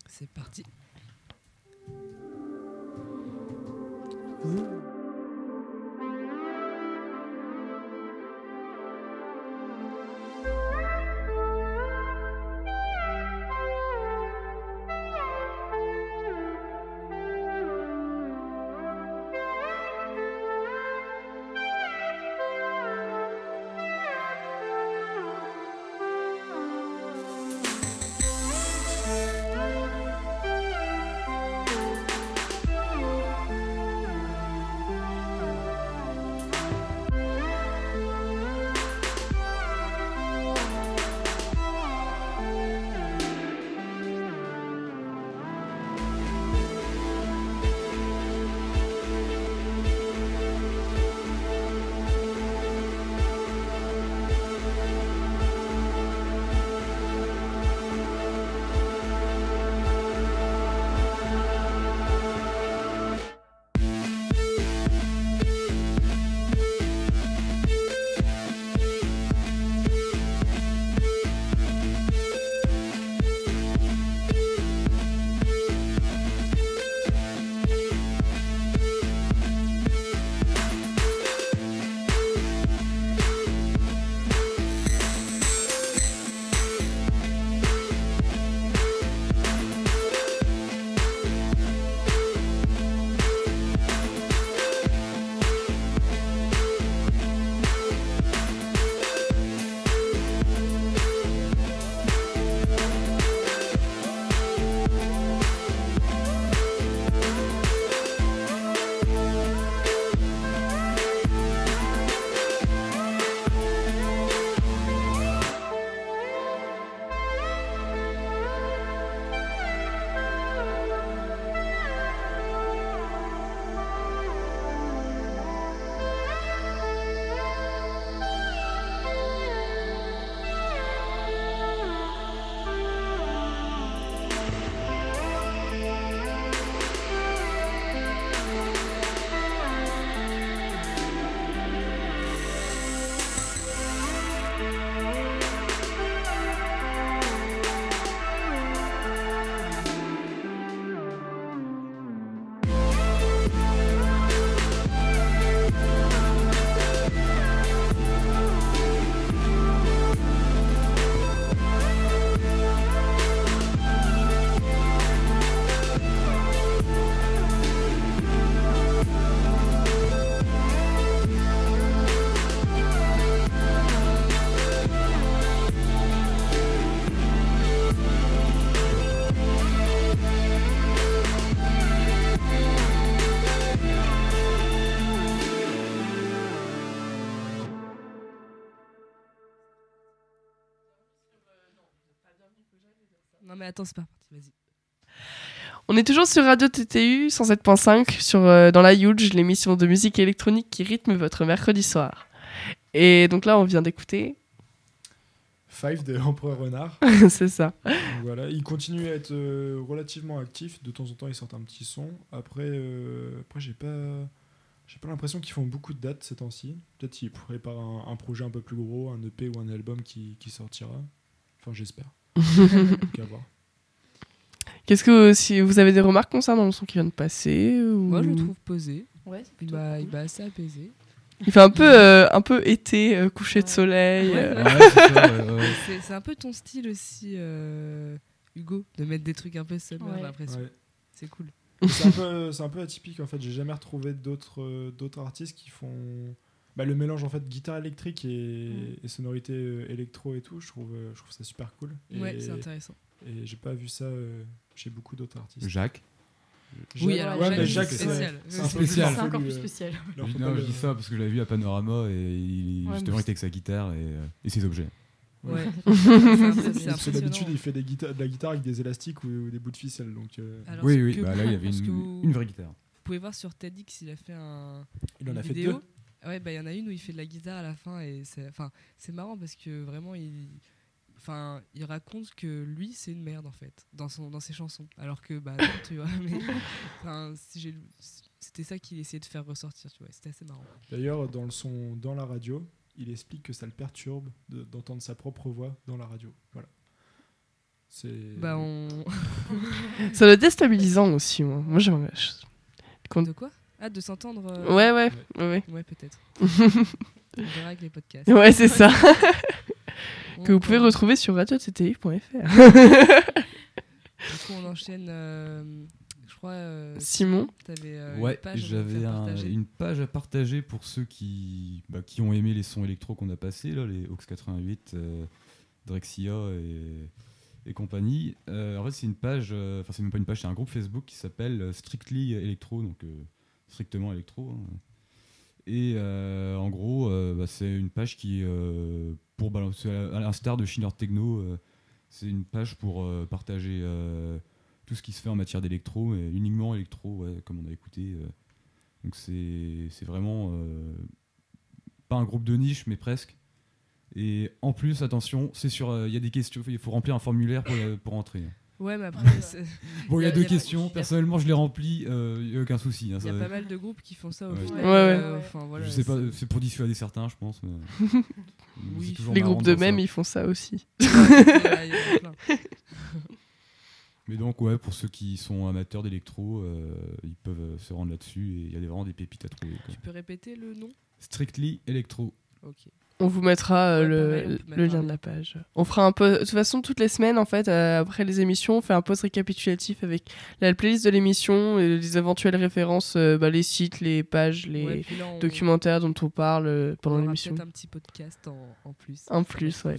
S2: C'est parti. Non mais attends, c'est pas parti, vas-y.
S1: On est toujours sur Radio TTU 107.5 sur euh, dans la Huge, l'émission de musique électronique qui rythme votre mercredi soir. Et donc là, on vient d'écouter,
S6: Five de Empereur Renard.
S1: c'est ça.
S6: Voilà, il continue à être euh, relativement actif. De temps en temps, il sort un petit son. Après, euh, après j'ai pas, j'ai pas l'impression qu'ils font beaucoup de dates ces temps-ci. Peut-être qu'ils préparent un, un projet un peu plus gros, un EP ou un album qui, qui sortira. Enfin, j'espère. Donc, à voir.
S1: Qu'est-ce que si vous avez des remarques concernant le son qui vient de passer ou-
S2: Moi je le trouve posé.
S4: Ouais, c'est
S2: Il
S4: cool.
S2: il m'a assez apaisé.
S1: Il fait un peu euh, un peu été, euh, coucher de soleil.
S2: Ouais.
S1: euh.
S3: Ouais, c'est
S2: un peu ton style aussi, euh, Hugo, de mettre des trucs un peu summer,
S4: Ouais.
S2: j'ai l'impression.
S6: Ouais.
S2: C'est cool.
S6: C'est un, peu- c'est un peu atypique en fait. J'ai jamais retrouvé d'autres euh, d'autres artistes qui font bah, le mélange en fait guitare électrique et,
S4: Mm.
S6: et sonorité euh, électro et tout. Je trouve, euh, je trouve ça super cool. Et,
S2: Ouais, c'est intéressant.
S6: Et j'ai pas vu ça euh, chez beaucoup d'autres artistes.
S3: Jacques.
S2: Oui, alors
S6: ouais,
S2: Jacques, c'est spécial.
S6: c'est
S3: spécial.
S4: C'est encore plus spécial.
S3: Non, je dis ça parce que je l'avais vu à Panorama et il,
S4: Ouais,
S3: justement il était avec sa guitare et, et ses objets.
S2: Ouais. C'est
S6: d'habitude, il fait des de la guitare avec des élastiques ou, ou des bouts de ficelle. Donc, euh,
S2: Alors,
S3: oui, oui, bah là il y avait une,
S2: vous-
S3: une vraie guitare.
S2: Vous pouvez voir sur TEDx, il a fait un,
S6: il en a fait
S2: vidéo.
S6: deux.
S2: Ouais, bah il y en a une où il fait de la guitare à la fin et c'est enfin c'est marrant parce que vraiment il enfin il raconte que lui c'est une merde en fait dans son dans ses chansons alors que bah non, tu vois mais enfin si j'ai c'était ça qu'il essayait de faire ressortir tu vois c'était assez marrant.
S6: D'ailleurs, dans le son, dans la radio, il explique que ça le perturbe de- d'entendre sa propre voix dans la radio. Voilà. C'est.
S2: Bah on
S1: Ça doit être déstabilisant aussi, moi. Moi, je-
S2: de quoi? Ah de s'entendre euh,
S1: Ouais, ouais, ouais. ouais.
S2: ouais peut-être. on verra avec les podcasts.
S1: Ouais, c'est ça. Que vous pouvez retrouver sur radiotti.fr.
S2: Du coup on enchaîne euh, je crois euh,
S1: Simon.
S2: euh, une
S3: Ouais,
S2: page à nous
S3: j'avais un- une page à partager pour ceux qui, bah, qui ont aimé les sons électro qu'on a passés, là, les Aux 88, euh, Drexia et, et compagnie. Euh, en fait, c'est une page, euh, enfin, c'est même pas une page, c'est un groupe Facebook qui s'appelle euh, Strictly Electro, donc euh, strictement électro. hein. Et euh, en gros, euh, bah, c'est une page qui, euh, pour balancer, à l'instar de Schiller Techno, c'est une page pour partager tout ce qui se fait en matière d'électro, mais uniquement électro, ouais, comme on a écouté. Donc c'est vraiment pas un groupe de niche, mais presque. Et en plus, attention, c'est sur, il y a des questions, il faut remplir un formulaire pour, pour entrer.
S2: Ouais, mais après c'est-
S3: Bon, il y
S2: Y
S3: a deux
S2: y a-
S3: questions. Personnellement, je les remplis, il n'y a aucun souci. hein,
S2: Il y a pas mal de groupes qui font ça au
S3: Ouais.
S2: final.
S1: Ouais, ouais.
S2: euh, enfin, voilà,
S3: je sais pas,
S2: c'est-
S3: pour dissuader certains, je pense. mais-
S2: Oui,
S3: c'est toujours
S1: Les groupes
S3: de
S1: même, ils font ça aussi.
S2: Ouais, il y en a plein.
S3: Mais donc, ouais, pour ceux qui sont amateurs d'électro, euh, ils peuvent euh, se rendre là-dessus et il y a vraiment des pépites à trouver. quoi.
S2: Tu peux répéter le nom?
S3: Strictly Electro.
S2: Ok.
S1: On vous mettra euh,
S2: Ouais,
S1: le,
S2: on mettre
S1: lien de la page. On fera un peu. De toute façon, toutes les semaines, en fait, euh, après les émissions, on fait un post récapitulatif avec la playlist de l'émission et les éventuelles références, euh, bah, les sites, les pages, les
S2: Ouais, puis là, on-
S1: documentaires dont on parle euh,
S2: on
S1: pendant l'émission.
S2: peut-être un petit podcast en, en plus.
S1: En plus, ouais.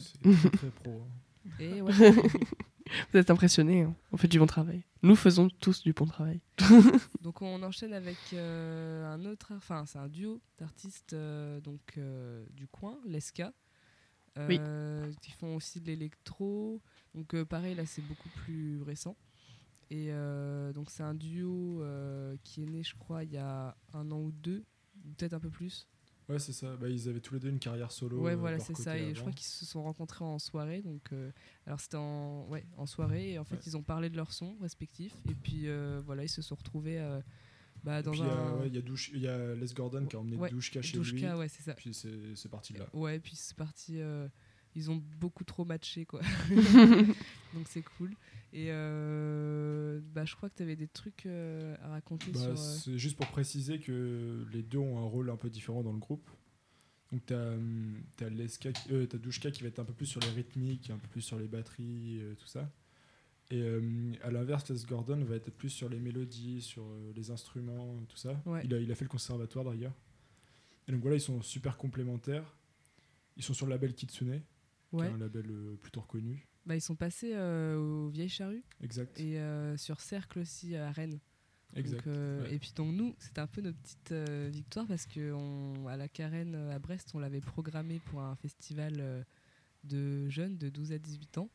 S6: Pro. hein.
S2: Et ouais.
S1: Vous êtes impressionnés, hein. on fait du bon travail. Nous faisons tous du bon travail.
S2: Donc on enchaîne avec euh, un autre, enfin c'est un duo d'artistes euh, donc euh, du coin, Leska,
S1: Oui.
S2: qui font aussi de l'électro. Donc pareil là c'est beaucoup plus récent. Et donc c'est un duo qui est né je crois il y a un an ou deux, peut-être un peu plus.
S6: Ouais, c'est ça. Bah, ils avaient tous les deux une carrière solo.
S2: ouais
S6: euh,
S2: voilà c'est ça. Et je crois qu'ils se sont rencontrés en soirée. Donc euh, alors c'était en ouais en soirée et en fait
S6: Ouais.
S2: ils ont parlé de leurs sons respectifs et puis euh, voilà ils se sont retrouvés euh, bah,
S6: Et
S2: dans
S6: puis, il
S2: un
S6: ouais, il y y a Les Gordon qui a emmené Douchka chez lui.
S2: Douchka, ouais c'est ça.
S6: Puis c'est c'est parti de là.
S2: Ouais, puis c'est parti. Ils ont beaucoup trop matché, quoi. Donc c'est cool. Et euh, bah, je crois que tu avais des trucs euh, à raconter
S6: Bah,
S2: sur. euh,
S6: C'est juste pour préciser que les deux ont un rôle un peu différent dans le groupe. Donc t'as hum, t'as Leska qui- euh, t'as Douchka qui va être un peu plus sur les rythmiques, un peu plus sur les batteries, euh, tout ça. Et euh, à l'inverse, Les Gordon va être plus sur les mélodies, sur euh, les instruments, tout ça.
S2: Ouais.
S6: Il, a, il a fait le conservatoire d'ailleurs. Et donc voilà, ils sont super complémentaires. Ils sont sur le label Kitsune, qui
S2: ouais.
S6: est un label euh, plutôt reconnu.
S2: Bah, ils sont passés euh, aux Vieilles Charrues
S6: Exact.
S2: et euh, sur Cercle aussi à Rennes.
S6: exact.
S2: Donc, euh,
S6: ouais.
S2: Et puis donc nous, c'était un peu notre petite euh, victoire parce que on, à la Carène à Brest, on l'avait programmé pour un festival de jeunes de 12 à 18 ans.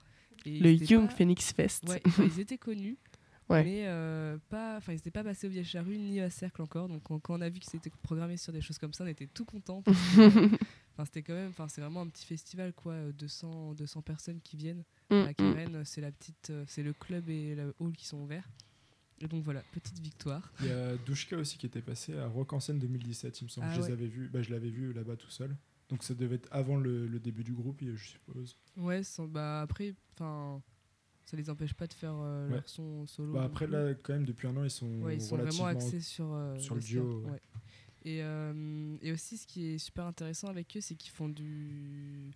S2: Et
S1: Le
S2: étaient
S1: Young
S2: pas-
S1: Phoenix Fest.
S2: Ouais, ils étaient connus,
S1: Ouais.
S2: mais euh, pas, enfin ils n'étaient pas passés au Vieille Charrue ni à Cercle encore. Donc quand, quand on a vu que c'était programmé sur des choses comme ça, on était tout contents. euh, Enfin c'était quand même, enfin c'est vraiment un petit festival quoi, euh, 200 200 personnes qui viennent.
S1: Mm,
S2: La
S1: mm.
S2: Carène, c'est la petite, euh, c'est le club et le hall qui sont ouverts. Et donc voilà, petite victoire.
S6: Il y a Douchka aussi qui était passé à Rock en scène 2017, il me semble.
S2: Ah
S6: je les avais vus, bah, je l'avais vu là-bas tout seul. Donc ça devait être avant le, le début du groupe, je suppose.
S2: Ouais, sans- bah après, enfin, ça les empêche pas de faire euh,
S6: Ouais.
S2: leur son solo.
S6: Bah, après là, quand même, depuis un an, ils sont,
S2: Ouais, ils sont
S6: relativement.
S2: vraiment axés sur, euh,
S6: sur le duo, ouais.
S2: Et, euh, et aussi, ce qui est super intéressant avec eux, c'est qu'ils font du.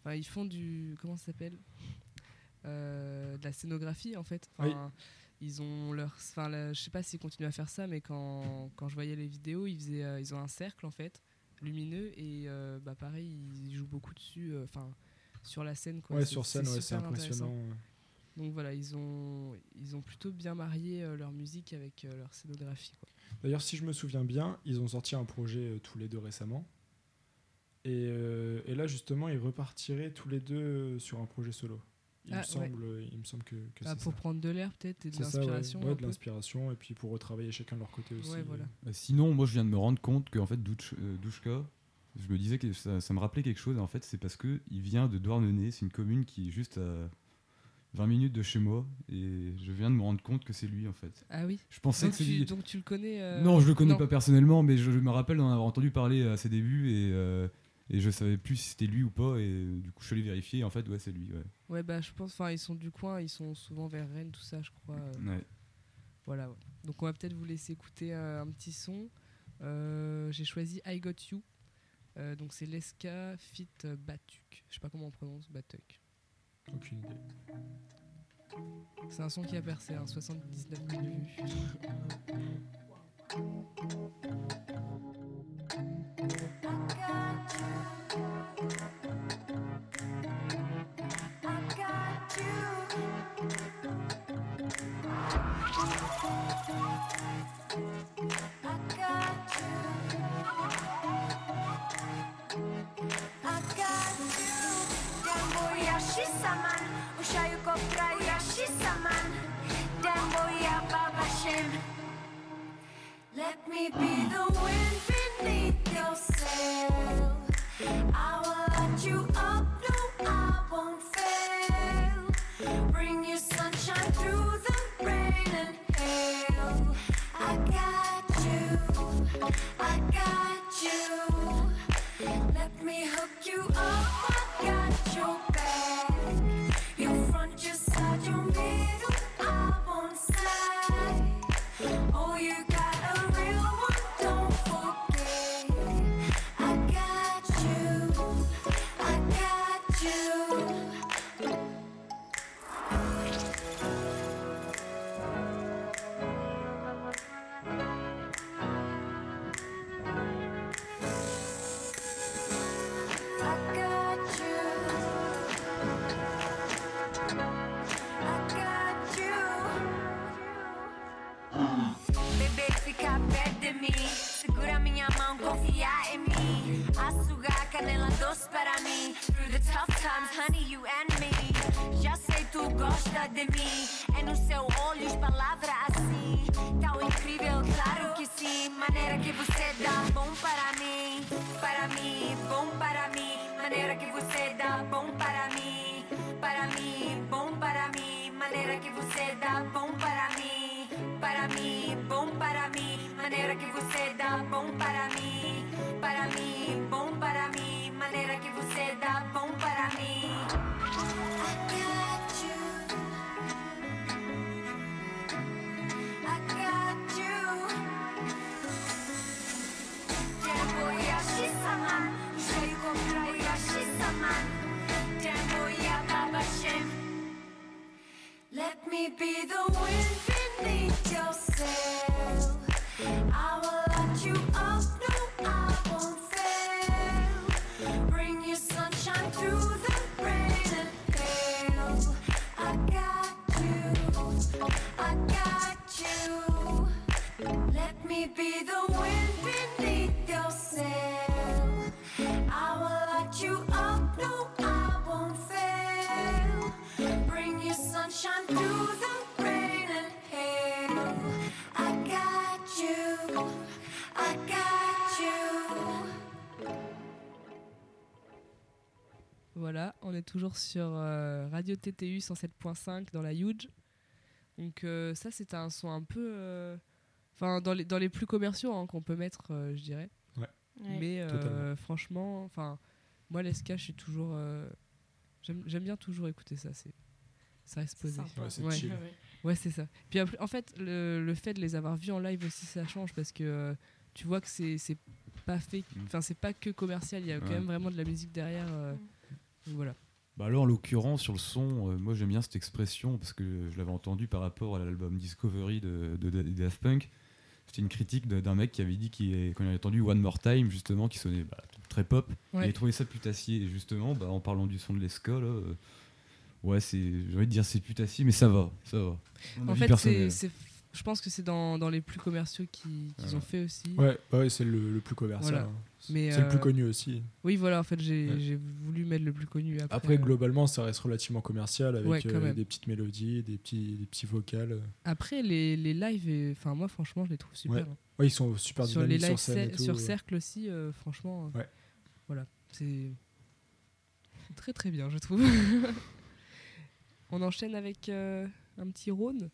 S2: Enfin, ils font du. Comment ça s'appelle? Euh, De la scénographie, en fait. Enfin,
S6: Oui.
S2: Ils ont leur. Enfin, je sais pas s'ils continuent à faire ça, mais quand, quand je voyais les vidéos, ils, faisaient, euh, ils ont un cercle, en fait, lumineux, et euh, bah, pareil, ils jouent beaucoup dessus. euh, Enfin. sur la scène quoi.
S6: Ouais, sur scène, ouais, c'est impressionnant.
S2: Donc voilà, ils ont, ils ont plutôt bien marié leur musique avec leur scénographie. Quoi.
S6: D'ailleurs, si je me souviens bien, ils ont sorti un projet euh, tous les deux récemment. Et, euh, et là, justement, ils repartiraient tous les deux euh, sur un projet solo. Il,
S2: Ah,
S6: me,
S2: ouais.
S6: semble, il me semble que, que
S2: Ah,
S6: c'est
S2: pour
S6: ça.
S2: prendre de l'air peut-être et de
S6: ouais.
S2: l'inspiration.
S6: Ouais,
S2: un
S6: de
S2: peu.
S6: l'inspiration, et puis pour retravailler chacun de leur côté aussi.
S2: Ouais, voilà.
S3: Bah, sinon, moi je viens de me rendre compte qu'en fait, Douch- euh, Douchka, je me disais que ça, ça me rappelait quelque chose. Et en fait, c'est parce que il vient de Douarnenez, c'est une commune qui est juste à 20 minutes de chez moi. Et je viens de me rendre compte que c'est lui en fait.
S2: Ah oui.
S3: Je pensais
S2: Donc
S3: que c'est
S2: tu,
S3: lui.
S2: donc tu le connais euh,
S3: Non, je le connais
S2: non.
S3: pas personnellement, mais je, je me rappelle d'en avoir entendu parler à ses débuts et, euh, et je savais plus si c'était lui ou pas. Et euh, du coup, je suis allé vérifier. Et en fait, ouais, c'est lui. Ouais.
S2: Ouais, bah je pense, enfin, ils sont du coin, ils sont souvent vers Rennes, tout ça, je crois. euh,
S3: Ouais.
S2: Voilà, ouais. Donc on va peut-être vous laisser écouter euh, un petit son. Euh, J'ai choisi I Got You. Euh, donc c'est Leska Fit euh, Batuk. Je sais pas comment on prononce Batuk.
S6: Aucune idée.
S2: C'est un son qui a percé, hein, 79 000 vues.
S7: Let me be the wind beneath your sail. I will light you up, no, I won't fail. Bring you sunshine through the rain and hail. I got you, I got Açúcar, canela doce para mim. Through the tough times, honey, you and me. Já sei, tu gosta de mim. É no seu olhos, palavra assim. Tão incrível, claro que sim. Maneira que você dá bom para mim. Para mim, bom para mim. Maneira que você dá bom para mim. Para mim, bom para mim. Maneira que você dá bom para mim. Para mim, bom para mim. Maneira que você dá bom para mim. Para mim, dá bom para mim. I got you. I got you. Demboyashisaman, Shayukomrayashisaman, Demboyababashem. Let me be the wind beneath your sail. I will
S2: Voilà, on est toujours sur euh, Radio TTU 107.5 dans la Huge. Donc euh, ça, c'est un son un peu... euh, Enfin, dans, les, dans les plus commerciaux hein, qu'on peut mettre, euh, je dirais. Mais euh, franchement, enfin, moi, l'ESCA, je suis toujours... euh, J'aime j'aime bien toujours écouter ça. C'est ça reste posé.
S6: c'est
S2: Ouais.
S6: chill.
S2: Ouais, c'est ça. Puis après, en fait, le, le fait de les avoir vus en live aussi, ça change parce que euh, tu vois que c'est c'est pas fait,
S3: Mm.
S2: enfin, c'est pas que commercial, il y a quand même vraiment de la musique derrière. euh, donc voilà.
S3: Bah alors, en l'occurrence, sur le son, euh, moi j'aime bien cette expression parce que je l'avais entendu par rapport à l'album Discovery de, de, de Daft Punk. C'était une critique d'un mec qui avait dit qu'il quand il avait entendu One More Time, justement, qui sonnait bah, très pop, il avait trouvé ça putassier. Et justement, bah, en parlant du son de l'Esca, là, euh, Ouais, c'est, j'ai envie de dire c'est putassier, mais ça va, ça va.
S8: En fait, c'est, je pense que c'est dans, dans les plus commerciaux qui- qu'ils
S3: Ouais.
S8: ont fait aussi.
S6: Ouais, ouais c'est le, le plus commercial.
S8: Voilà.
S6: hein. C'est le plus
S8: euh,
S6: connu aussi.
S8: Oui, voilà, en fait, j'ai,
S6: Ouais.
S8: voulu mettre le plus connu. Après,
S6: Après,
S8: euh,
S6: globalement, ça reste relativement commercial avec
S8: Ouais,
S6: euh, des petites mélodies, des petits, des petits vocales.
S8: après les, les lives, enfin, moi, franchement, je les trouve super.
S6: Ouais,
S8: hein.
S6: Ils sont super
S8: Sur les lives
S6: sur scène et
S8: cer-
S6: tout,
S8: sur
S6: ouais.
S8: Cercle aussi, euh, franchement,
S6: Ouais.
S8: voilà, c'est très très bien, je trouve. On enchaîne avec un petit Rhône?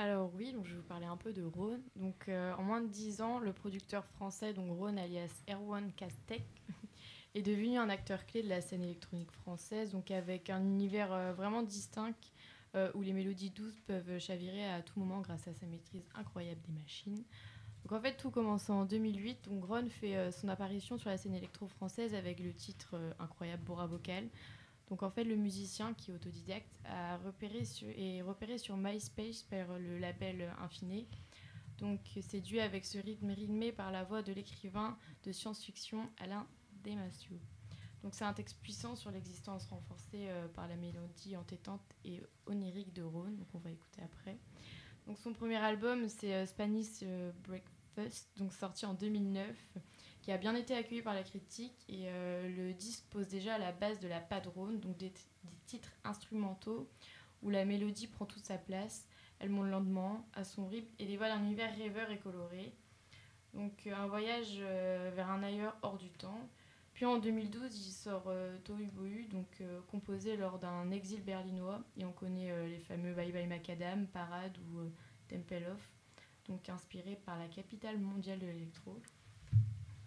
S4: Alors oui, je vais vous parler un peu de Rhône. Donc euh, en moins de 10 ans, le producteur français, donc Rhône alias Erwan Castek, est devenu un acteur clé de la scène électronique française, avec un univers euh, vraiment distinct euh, où les mélodies douces peuvent chavirer à tout moment grâce à sa maîtrise incroyable des machines. Donc en fait, tout commence en 2008. Donc Ron fait son apparition sur la scène électro-française avec le titre incroyable Bora Vocal. Donc en fait, le musicien qui est autodidacte a repéré sur, est repéré sur MySpace par le label Infiné. Donc c'est dû avec ce rythme rythmé par la voix de l'écrivain de science-fiction Alain Damasio. Donc c'est un texte puissant sur l'existence renforcée euh, par la mélodie entêtante et onirique de Rhône, donc on va écouter après. Donc son premier album c'est euh, Spanish euh, Breakfast, donc sorti en 2009, qui a bien été accueilli par la critique et euh, le disque pose déjà la base de la padrone, donc des, titres instrumentaux où la mélodie prend toute sa place, elle monte lentement à son rythme et dévoile un univers rêveur et coloré. Donc euh, un voyage euh, vers un ailleurs hors du temps. Puis en 2012, il sort euh, Tohu Bohu, donc composé lors d'un exil berlinois. Et on connaît les fameux Bye Bye Macadam, Parade ou Temple of, donc inspiré par la capitale mondiale de l'électro.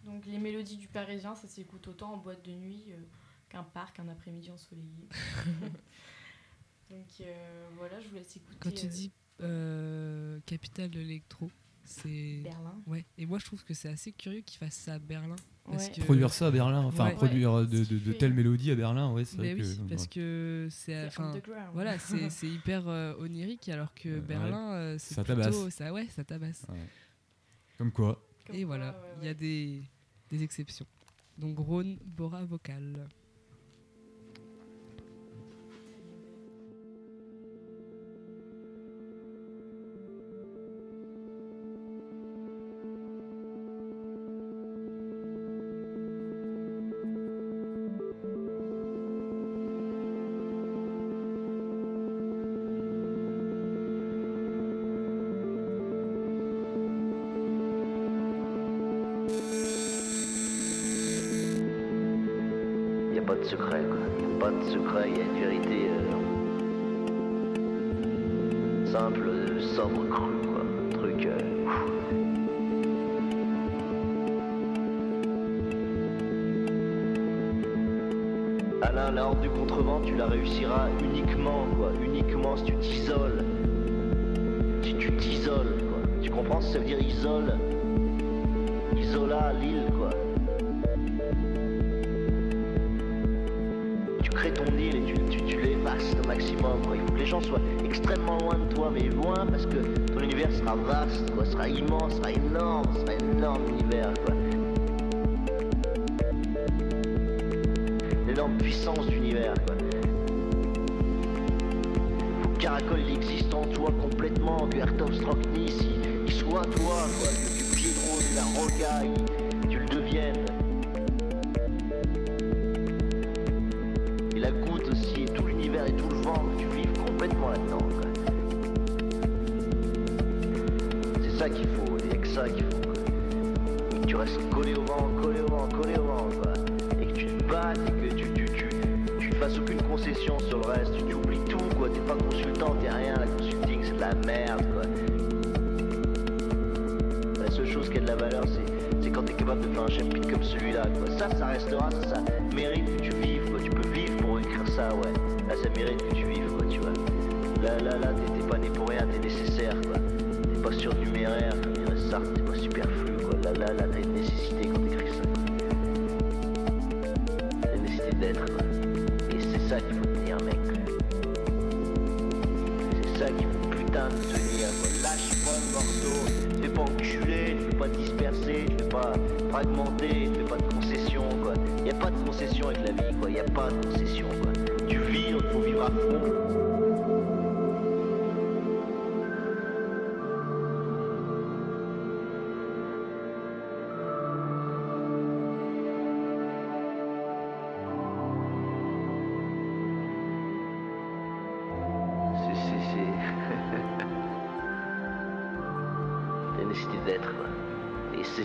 S4: Donc les mélodies du Parisien, ça s'écoute autant en boîte de nuit euh, qu'un parc, un après-midi ensoleillé. donc euh, voilà, je vous laisse écouter.
S8: Quand tu
S4: euh,
S8: dis euh, capitale de l'électro, c'est.
S4: Berlin.
S8: Ouais, et moi je trouve que c'est assez curieux qu'ils fassent ça à Berlin. Parce
S4: Ouais.
S8: que...
S3: Produire ça à Berlin, enfin
S8: Ouais.
S3: produire
S4: Ouais,
S3: de, de, telles mélodies à Berlin, ouais, c'est vrai
S8: oui,
S3: que.
S8: parce que c'est. Voilà, c'est c'est hyper euh, onirique alors que. Berlin, euh, c'est
S3: Ça
S8: plutôt.
S3: tabasse.
S8: Ça, ouais, ça tabasse.
S3: Ouais. Comme quoi.
S4: Comme
S8: Et
S4: quoi,
S8: voilà,
S4: ouais,
S8: il y a des, des exceptions. Donc Rhône, Bora vocal.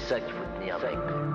S9: Ça qu'il faut tenir avec.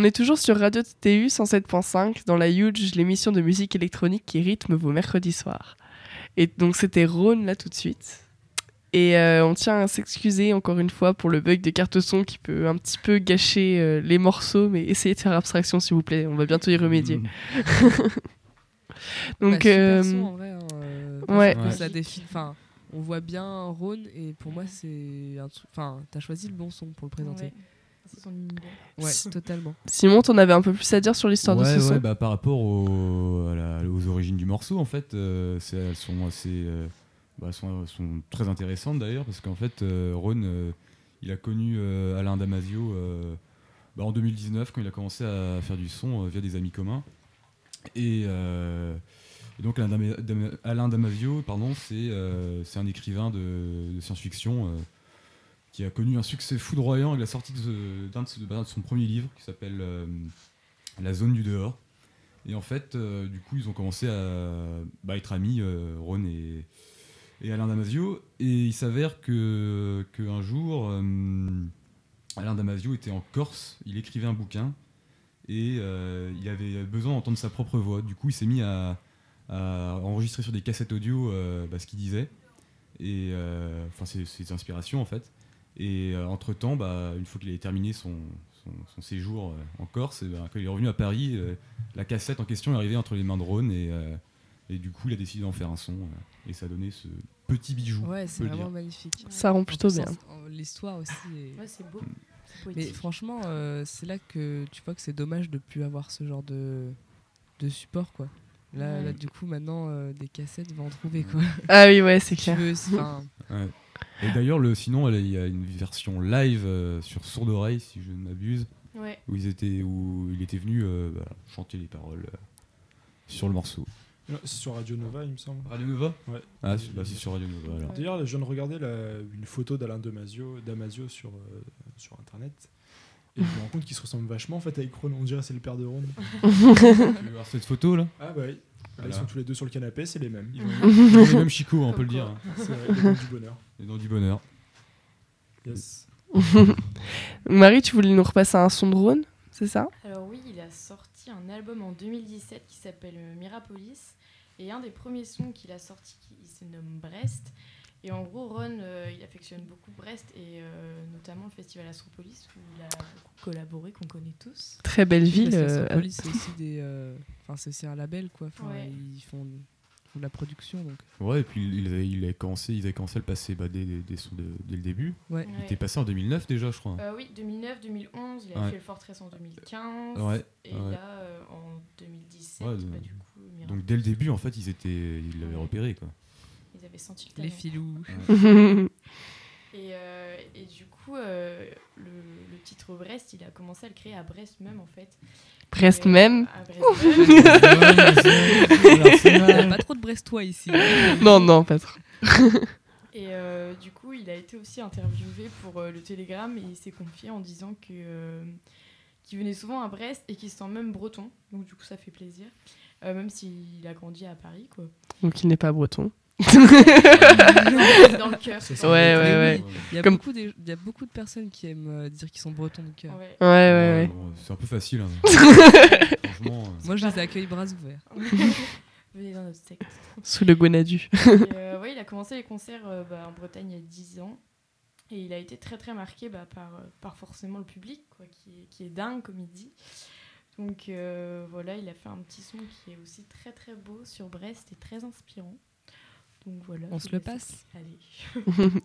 S1: On est toujours sur Radio TU 107.5 dans la Huge, l'émission de musique électronique qui rythme vos mercredis soirs. Et donc c'était Rhône là tout de suite. Et euh, on tient à s'excuser encore une fois pour le bug de carte son qui peut un petit peu gâcher euh, les morceaux, mais essayez de faire abstraction s'il vous plaît, on va bientôt y remédier.
S3: Mmh.
S1: Donc
S2: Bah, super
S1: euh,
S2: son, en vrai, hein, euh,
S1: ouais.
S2: parce que
S3: Ouais.
S2: ça défile. Enfin, on voit bien Rhône et pour moi c'est un truc. Enfin, t'as choisi le bon son pour le présenter.
S4: Ouais. C'est son univers.
S2: Ouais,
S1: Si-
S2: totalement.
S1: Simon, t'en avais un peu plus à dire sur l'histoire
S3: ouais,
S1: de ce
S3: ouais,
S1: son
S3: bah, par rapport au- à la- aux origines du morceau, en fait, euh, elles sont assez, euh, bah, sont, sont très intéressantes d'ailleurs, parce qu'en fait, euh, Ron, euh, il a connu euh, Alain Damasio euh, bah, en 2019 quand il a commencé à faire du son euh, via des amis communs. Et, euh, et donc Alain, Dama- Dama- Alain Damasio, pardon, c'est euh, c'est un écrivain de, de science-fiction. euh, qui a connu un succès foudroyant avec la sortie d'un de, son premier livre qui s'appelle euh, La zone du dehors. Et en fait, euh, du coup, ils ont commencé à bah, être amis, euh, Ron et, Alain Damasio. Et il s'avère que qu'un jour, Alain Damasio était en Corse, il écrivait un bouquin et il avait besoin d'entendre sa propre voix. Du coup, il s'est mis à, enregistrer sur des cassettes audio bah, ce qu'il disait. Et enfin, ses inspirations en fait. Et entre temps, bah, une fois qu'il avait terminé son, son, son séjour euh, en Corse, et ben, quand il est revenu à Paris, euh, la cassette en question est arrivée entre les mains de Ron et, euh, et du coup il a décidé d'en faire un son euh, et ça a donné ce petit bijou.
S2: Ouais, c'est vraiment
S3: dire.
S2: magnifique.
S1: Ça rend
S2: En
S1: plutôt bien.
S2: en- en- L'histoire aussi. est-
S4: Ouais, c'est beau.
S2: Mais franchement, euh, c'est là que tu vois que c'est dommage de plus avoir ce genre de, de support, quoi. Là,
S4: Ouais.
S2: là, du coup, maintenant, euh, des cassettes vont en trouver, quoi.
S1: Ah oui, ouais, c'est
S2: Tu
S1: clair.
S2: veux,
S3: Ouais. Et d'ailleurs, le, sinon, il y a une version live euh, sur Sourde Oreille, si je ne m'abuse,
S4: Ouais.
S3: où, ils étaient, où il était venu euh, bah, chanter les paroles euh, sur le morceau.
S6: C'est sur Radio Nova, il me semble.
S3: Radio Nova?
S6: Ouais.
S3: Ah, c'est bah, c'est sur Radio Nova.
S6: D'ailleurs, je viens de regarder la- une photo d'Alain Damasio, Damasio sur, euh, sur internet. Et je me rends compte qu'il se ressemble vachement en fait avec Ron. On dirait que c'est le père de Ron.
S3: tu veux voir cette photo là?
S6: Ah bah oui. Là,
S3: Voilà.
S6: Ils sont tous les deux sur le canapé, c'est les mêmes. Ils
S3: ont les mêmes Chico, on peut le dire. hein.
S6: C'est du bonheur.
S3: Les dents du bonheur.
S6: Yes.
S1: Marie, tu voulais nous repasser un son de Rhône, c'est ça?
S4: Alors oui, il a sorti un album en 2017 qui s'appelle Mirapolis. Et un des premiers sons qu'il a sorti, il se nomme Brest. Et en gros, Ron, euh, il affectionne beaucoup Brest et euh, notamment le festival Astropolis où il a beaucoup collaboré, qu'on connaît tous.
S1: Très belle ville. Euh,
S2: Astropolis, c'est aussi des. euh, Enfin, c'est c'est un label, quoi. Enfin,
S4: Ouais.
S2: Ils font, de la production, donc.
S3: Ouais, et puis il avait, il avait commencé, ils avaient commencé à le passer bah, dès, dès, son- dès- dès le début.
S2: Ouais.
S3: Il
S4: Ouais.
S3: était passé en 2009 déjà, je crois.
S4: Euh, oui, 2009, 2011, il a
S3: Ouais.
S4: fait le Fortress en 2015.
S3: Ouais,
S4: Et
S3: ouais.
S4: là, euh, en 2017,
S3: Ouais,
S4: bah, du coup,
S3: Donc dès le début, en fait, ils étaient, ils l'avaient repéré quoi.
S4: ils avaient senti le
S2: Les
S4: talent.
S2: filous.
S4: Et, euh, et du coup, euh, le, le titre Brest, il a commencé à le créer à Brest même en fait.
S1: Brest
S4: Et,
S1: même.
S4: À Brest même.
S2: Il n'y a pas trop de Brestois ici.
S1: non, non, pas trop.
S4: Et euh, du coup, il a été aussi interviewé pour euh, le Télégramme et il s'est confié en disant que euh, qu'il venait souvent à Brest et qu'il se sent même breton. Donc du coup, ça fait plaisir. Euh, même s'il a grandi à Paris, quoi.
S1: Donc il n'est pas breton.
S4: Dans le cœur.
S6: C'est
S4: quoi.
S6: ça.
S1: Ouais, ouais, ouais.
S2: Il y, a
S1: Comme-
S2: beaucoup des- il y a beaucoup de personnes qui aiment euh, dire qu'ils sont bretons de cœur.
S4: Ouais.
S1: Ouais, ouais, ouais.
S3: bon, c'est un peu facile. hein. Franchement. euh,
S2: Moi, je les accueille bras ouverts.
S4: Venez dans notre secte.
S1: Sous le Gonadu.
S4: Euh, ouais, il a commencé les concerts euh, bah, en Bretagne il y a 10 ans. Et il a été très très marqué bah, par, par forcément le public, quoi, qui, est, qui est dingue, comme il dit. Donc euh, voilà, il a fait un petit son qui est aussi très très beau sur Brest et très inspirant. Donc voilà.
S2: On se le passe.
S4: Allez.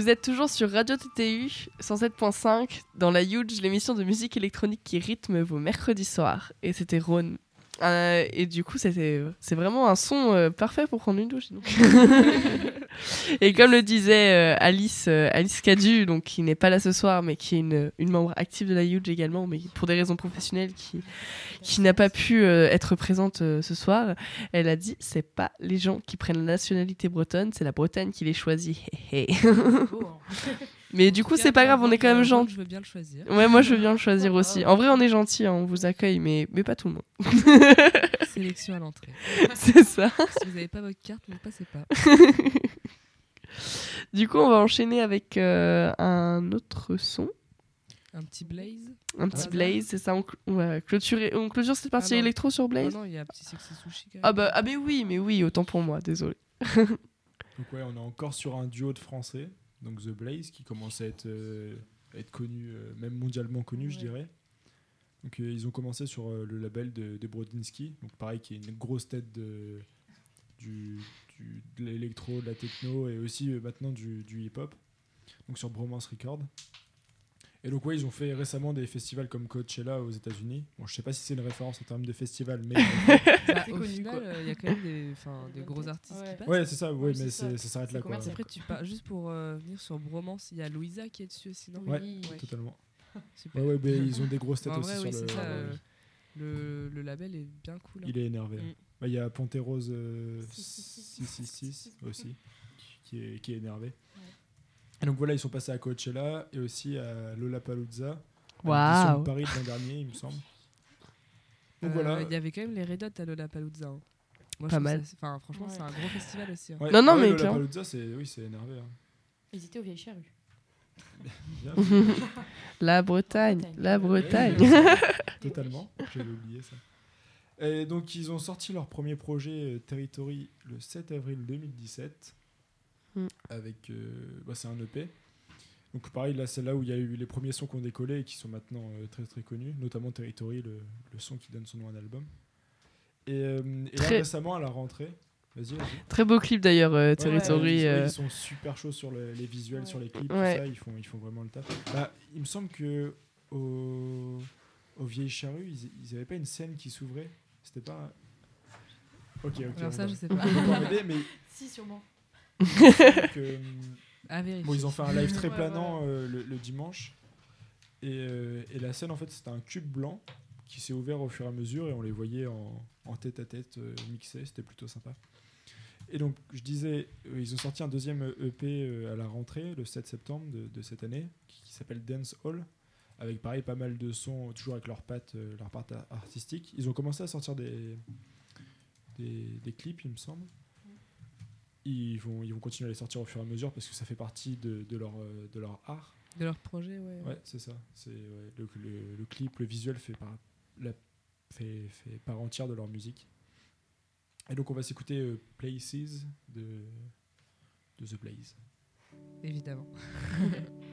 S1: Vous êtes toujours sur Radio TTU 107.5 dans la Huge, l'émission de musique électronique qui rythme vos mercredis soirs. Et c'était Rhône. Euh, et du coup, c'est vraiment un son euh, parfait pour prendre une douche. et comme le disait euh, Alice, euh, Alice Cadu, donc qui n'est pas là ce soir, mais qui est une, une membre active de la Huge également, mais pour des raisons professionnelles, qui, qui n'a pas pu euh, être présente ce soir, elle a dit c'est pas les gens qui prennent la nationalité bretonne, c'est la Bretagne qui les choisit.
S4: Hein.
S1: mais du coup, c'est pas grave, on est quand même gentil.
S2: Je veux bien le choisir.
S1: Ouais, moi je veux bien le choisir aussi. En vrai, on est gentil, hein, on vous accueille, mais, mais pas tout le monde.
S2: Sélection à l'entrée.
S1: c'est ça.
S2: Si vous n'avez pas votre carte, ne passez pas.
S1: Du coup, on va enchaîner avec euh, un autre son,
S2: Un petit blaze.
S1: un petit
S2: Ouais.
S1: Blaze, c'est ça. On, cl- on va clôturer, on clôture cette partie
S2: Ah
S1: électro sur Blaze.
S2: non, il y a un petit sexy sushi quand même.
S1: ah bah ah mais oui, mais oui, autant pour moi, désolé.
S6: Donc ouais, on est encore sur un duo de français, donc The Blaze, qui commence à être, euh, être connu, euh, même mondialement connu, je dirais. Donc euh, ils ont commencé sur euh, le label de, de Brodinski, donc pareil, qui est une grosse tête de, du, du- de l'électro, de la techno et aussi euh, maintenant du, du hip-hop, donc sur Bromance Record. Et donc ouais, ils ont fait récemment des festivals comme Coachella aux États-Unis. Bon, je sais pas si c'est une référence en termes de festival, mais
S2: Bah,
S4: C'est
S2: au final, euh, il y a quand même des, gros artistes
S4: Ouais.
S2: qui passent.
S6: ouais, c'est ça, ouais,
S4: Oui,
S6: mais
S4: ça.
S6: s'arrête là quoi.
S4: commercial.
S2: Après, tu pars juste pour euh, venir sur Bromance, il y a Louisa qui est dessus aussi, non
S6: Ouais,
S4: Oui.
S6: Totalement.
S2: Super.
S6: Ouais, ouais, mais ils ont des grosses têtes aussi
S2: vrai,
S6: sur
S2: oui,
S6: le.
S2: ça. euh, le, le label est bien cool. hein.
S6: Il est énervé.
S2: Mm.
S6: Bah, Il y a Ponterose euh,
S4: 666
S6: 666 aussi, qui est, qui est énervé. Et donc voilà, ils sont passés à Coachella et aussi à Lollapalooza.
S1: Waouh.
S6: de Paris l'an dernier, il me semble. Donc
S2: Euh,
S6: voilà.
S2: Il y avait quand même les Red Hot à Lollapalooza. hein. Moi,
S1: Pas mal.
S2: ça- Enfin, franchement,
S4: Ouais.
S2: c'est un gros festival aussi. hein.
S6: Ouais,
S1: Non, non,
S6: ouais,
S1: mais
S6: Lollapalooza, c'est oui, c'est énervé. hein.
S4: Ils étaient aux vieilles charrues.
S6: Bien,
S1: La Bretagne,
S4: Bretagne.
S1: la Bretagne.
S6: totalement. J'avais oublié ça. Et donc ils ont sorti leur premier projet euh, Territory le 7 avril 2017
S1: Mm.
S6: avec euh, bah, c'est un EP. Donc pareil là c'est là où il y a eu les premiers sons qui ont décollé et qui sont maintenant euh, très très connus, notamment Territory le, le son qui donne son nom à un album. Et, et là
S1: Très-
S6: récemment à la rentrée, vas-y.
S1: Très beau clip d'ailleurs,
S6: Ouais,
S1: Territory.
S6: ouais, ils, ils sont super chauds sur le- les visuels,
S4: Ouais.
S6: sur les clips, tout ça, ils font, ils font vraiment le taf. Bah, il me semble que au, au Vieilles Charrues, ils, ils avaient pas une scène qui s'ouvrait. C'était pas. Ok, ok.
S2: Alors ça,
S6: va-
S2: je sais pas.
S6: mais
S4: Si, sûrement.
S2: À vérifier.
S6: bon, ils ont fait un live très
S4: Ouais,
S6: planant euh, le, le dimanche. Et, euh, et la scène, en fait, c'était un cube blanc qui s'est ouvert au fur et à mesure et on les voyait en, en tête à tête euh, mixés. C'était plutôt sympa. Et donc, je disais, euh, ils ont sorti un deuxième EP euh, à la rentrée, le 7 septembre de, de cette année, qui, qui s'appelle Dance Hall, avec pareil pas mal de sons, toujours avec leur patte, euh, leur patte artistique. Ils ont commencé à sortir des, des, des clips, il me semble. Ils vont, ils vont continuer à les sortir au fur et à mesure parce que ça fait partie de, de leur, euh, de leur art.
S2: De leur projet, ouais.
S6: Ouais, c'est ça. C'est ouais, le, le- le clip, le visuel fait par, la, fait, fait part entière de leur musique. Et donc on va s'écouter euh, Places de, de The Blaze.
S2: Évidemment.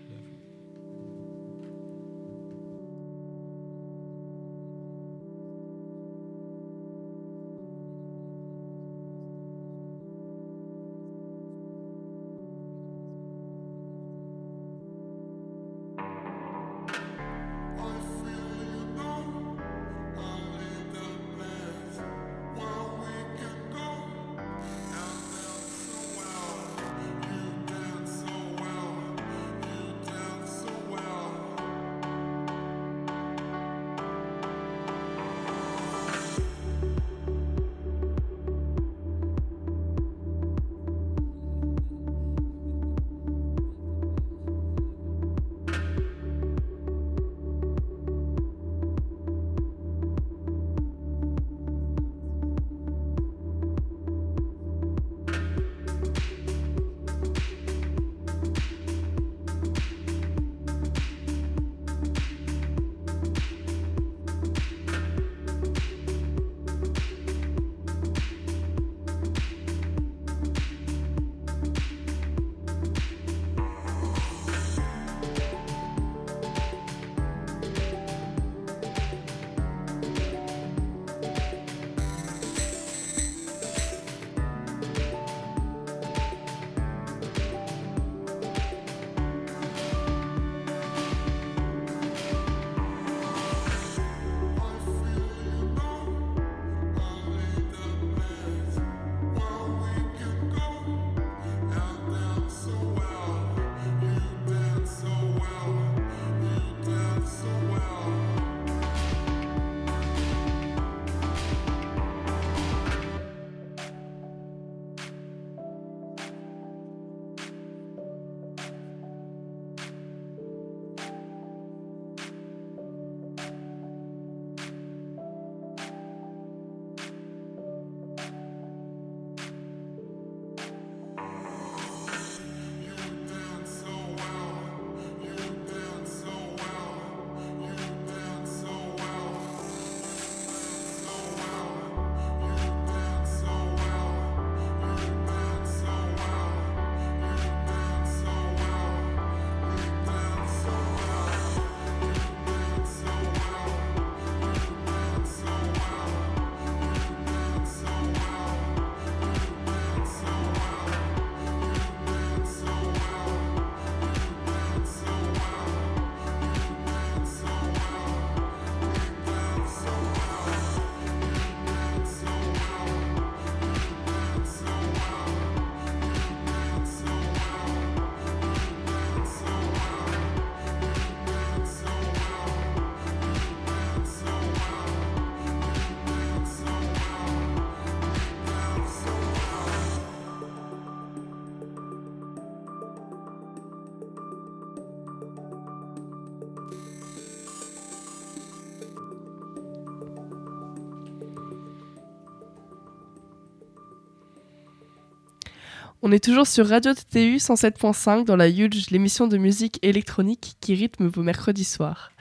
S1: On est toujours sur Radio TTU 107.5 dans la Huge, l'émission de musique électronique qui rythme vos mercredis soirs.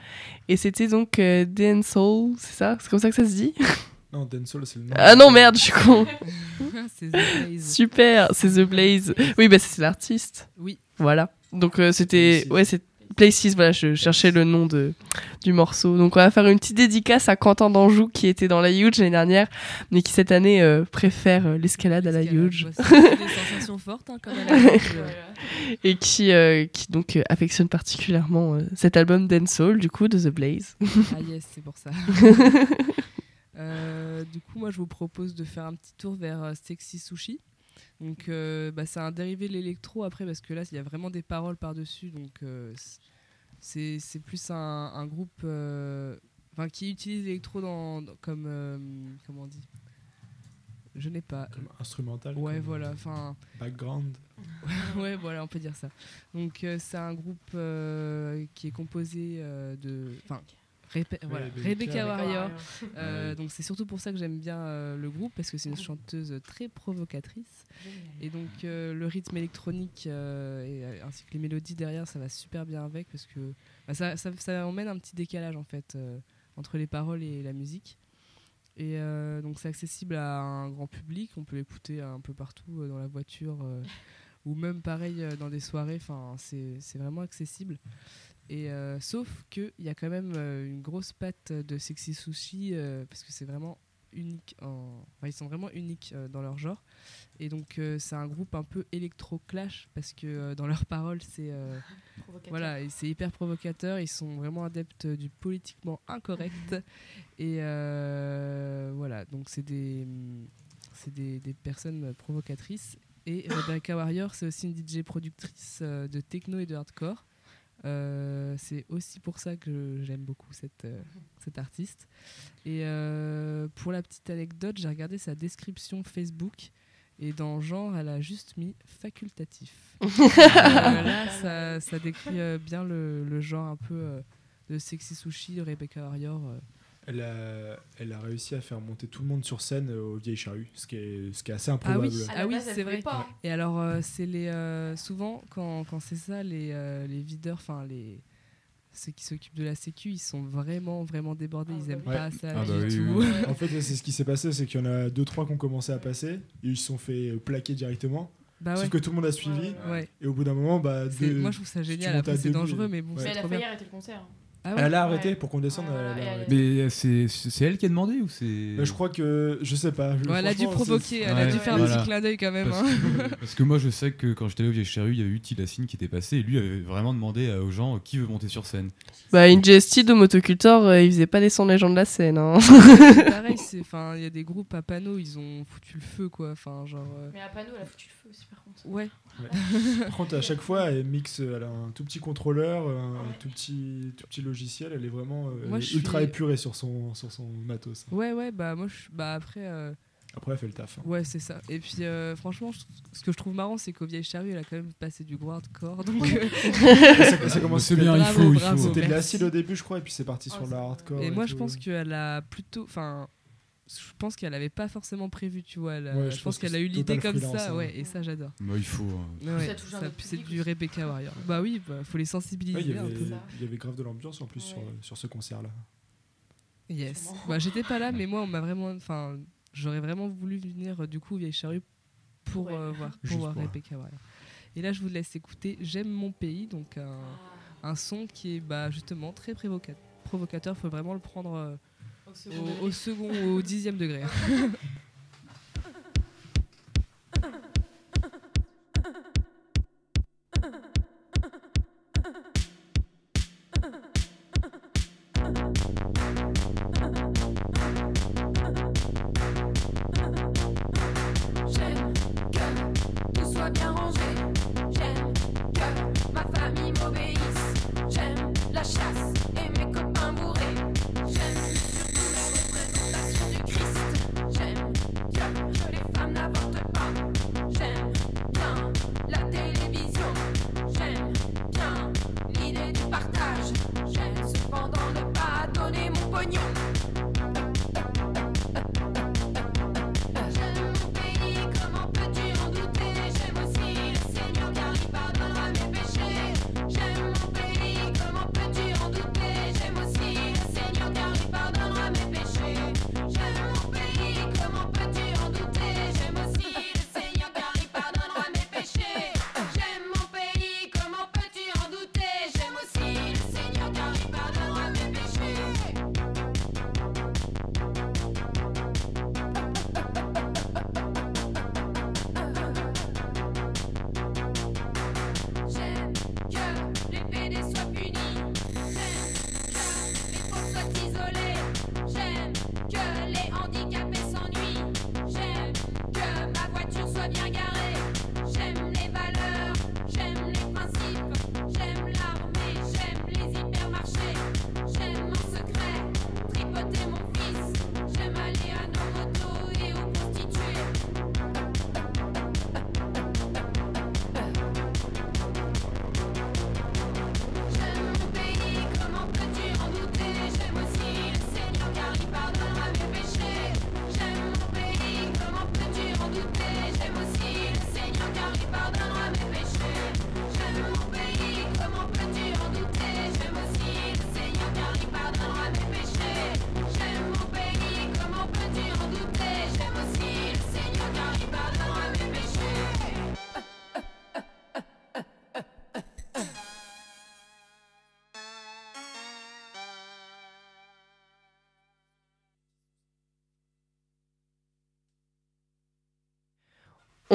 S1: Et c'était donc euh, Dan Soul, c'est ça? C'est comme ça que ça se dit?
S6: Non, Dancehall, c'est le nom.
S1: Ah non, merde, je suis con.
S2: c'est The Blaze.
S1: Super, c'est The Blaze. Oui, bah c'est l'artiste.
S2: Oui.
S1: Voilà. Donc euh, c'était ouais, c'est Places, voilà, je cherchais le nom de du morceau. Donc on va faire une petite dédicace à Quentin d'Anjou qui était dans la Huge l'année dernière mais qui cette année euh, préfère euh, l'escalade à la Huge
S2: bah, c'est des sensations fortes, hein, à la Huge.
S1: et qui euh, qui donc euh, affectionne particulièrement euh, cet album Dancehall du coup de The Blaze.
S2: Ah yes, c'est pour ça. Euh, du coup, moi, je vous propose de faire un petit tour vers euh, Sexy Sushi. Donc, euh, bah, c'est un dérivé de l'électro après, parce que là, il y a vraiment des paroles par-dessus. Donc, euh, c'est plus un, un groupe euh, qui utilise l'électro dans, dans- comme. euh, comment on dit? Je n'ai pas.
S6: Comme instrumental.
S2: Ouais,
S6: comme,
S2: voilà.
S6: euh,
S2: Enfin,
S6: Background.
S2: ouais, voilà, on peut dire ça. Donc, euh, c'est un groupe euh, qui est composé euh, de. Enfin, Rebe- voilà,
S6: Rebecca.
S2: Rebecca Warrior. Euh, donc c'est surtout pour ça que j'aime bien euh, le groupe parce que c'est une chanteuse très provocatrice. Et donc euh, le rythme électronique et, ainsi que les mélodies derrière ça va super bien avec parce que bah, ça, ça, ça emmène un petit décalage en fait entre les paroles et la musique. Et donc c'est accessible à un grand public. On peut l'écouter un peu partout dans la voiture ou même pareil dans des soirées. Enfin c'est vraiment accessible et euh, sauf qu'il y a quand même euh, une grosse patte de Sexy Sushi euh, parce que c'est vraiment unique. En... enfin, ils sont vraiment uniques euh, dans leur genre. Et donc c'est un groupe un peu électro-clash parce que dans leurs paroles c'est voilà c'est hyper provocateur. Ils sont vraiment adeptes du politiquement incorrect. et voilà donc c'est des c'est des, des personnes provocatrices. Et Rebecca Warrior, c'est aussi une DJ productrice de techno et de hardcore. Euh, c'est aussi pour ça que j'aime beaucoup cette, euh, cette artiste. Et euh, pour la petite anecdote, j'ai regardé sa description Facebook et dans genre, elle a juste mis facultatif. Là, ça, ça décrit bien le, le genre un peu de sexy sushi, Rebecca Warrior.
S6: Elle a, elle a réussi à faire monter tout le monde sur scène euh, aux vieilles charrues, ce qui est, ce qui est assez
S2: Ah
S6: improbable.
S2: oui, ah
S4: la
S2: oui c'est vrai.
S4: pas, hein.
S2: Et alors, euh, c'est les euh, souvent quand, quand c'est ça, les, euh, les videurs, enfin les ceux qui s'occupent de la sécu, ils sont vraiment vraiment débordés.
S4: Ah
S2: ils
S4: bah
S2: aiment
S4: oui.
S2: pas ça
S3: Ah
S2: du
S3: bah oui,
S2: tout.
S3: oui.
S6: En fait, c'est ce qui s'est passé, c'est qu'il y en a deux trois qui ont commencé à passer, et ils se sont fait plaquer directement.
S2: Bah ouais.
S6: Sauf que tout le monde a suivi,
S4: Ouais,
S2: ouais.
S6: et au bout d'un moment, bah, deux-
S2: Moi, je trouve ça génial. c'est dangereux, mais bon,
S6: Ouais.
S2: c'est
S4: Mais elle a failli arrêter le concert.
S2: Ah ouais
S6: elle a arrêté
S4: Ouais.
S6: pour qu'on descende.
S4: Ouais,
S6: elle a
S4: ouais,
S6: arrêté.
S3: Mais c'est c'est elle qui a demandé ou c'est.
S6: Bah, je crois que, je sais pas. je-
S2: Ouais, elle a dû provoquer, elle a
S3: Ouais,
S2: dû faire un
S3: voilà.
S2: petit clin d'œil quand même.
S3: Parce
S2: hein.
S3: que, parce que moi je sais que quand j'étais allé au Vieille Charrue, il y avait eu Tilassine qui était passé et lui avait vraiment demandé aux gens euh, qui veut monter sur scène.
S1: Bah Ingested de Motocultor, euh, il faisait pas descendre les gens de la scène hein.
S2: Pareil, c'est- enfin, il y a des groupes à panneau, ils ont foutu le feu, quoi. Enfin, genre. euh,
S4: Mais à Pano, elle a foutu le feu aussi, par contre.
S2: Ouais.
S6: Par contre, à chaque fois, elle mixe, elle a un tout petit contrôleur, un tout petit, tout petit logiciel. Elle est vraiment euh,
S2: Moi,
S6: elle est
S2: je
S6: ultra
S2: suis-
S6: épurée sur son, sur son matos.
S2: Ouais, ouais, bah moi, je- bah après. euh,
S6: Après, elle fait le taf. hein.
S2: Ouais, c'est ça. Et puis, euh, franchement, je- ce que je trouve marrant, c'est qu'au Vieille Charrue, elle a quand même passé du gros hardcore. Donc, euh,
S6: ça, ça commence
S3: bien, il
S2: Bravo,
S3: faut, il
S2: bravo.
S3: faut.
S6: C'était de l'acide au début, je crois, et puis c'est parti
S4: Oh,
S6: sur la hardcore.
S2: et moi,
S6: tout.
S2: je pense qu'elle a plutôt. Enfin, je pense qu'elle avait pas forcément prévu, tu vois. elle a-
S6: Ouais,
S2: je,
S6: je
S2: pense
S6: pense
S2: qu'elle
S6: que
S2: a eu l'idée comme ça,
S6: hein.
S2: ouais, et ça, j'adore.
S3: Bah, il faut. euh,
S2: Ouais, c'est du. Rebecca Warrior. Bah oui, bah, faut les sensibiliser
S6: Ouais, il, y
S2: un
S6: avait,
S2: peu.
S4: ça.
S6: il y avait grave de l'ambiance en plus
S4: Ouais.
S6: sur, sur ce concert-là.
S2: Yes. Bah, j'étais pas là, mais moi, on m'a vraiment. Enfin, j'aurais vraiment voulu venir euh, du coup au Vieille Charrue pour
S4: Ouais.
S2: euh, voir, pour Rebecca Warrior. Et là, je vous laisse écouter J'aime mon pays, donc un, un son qui est bah, justement très provocateur. Il faut vraiment le prendre euh,
S4: Au second
S2: au, second au dixième degré.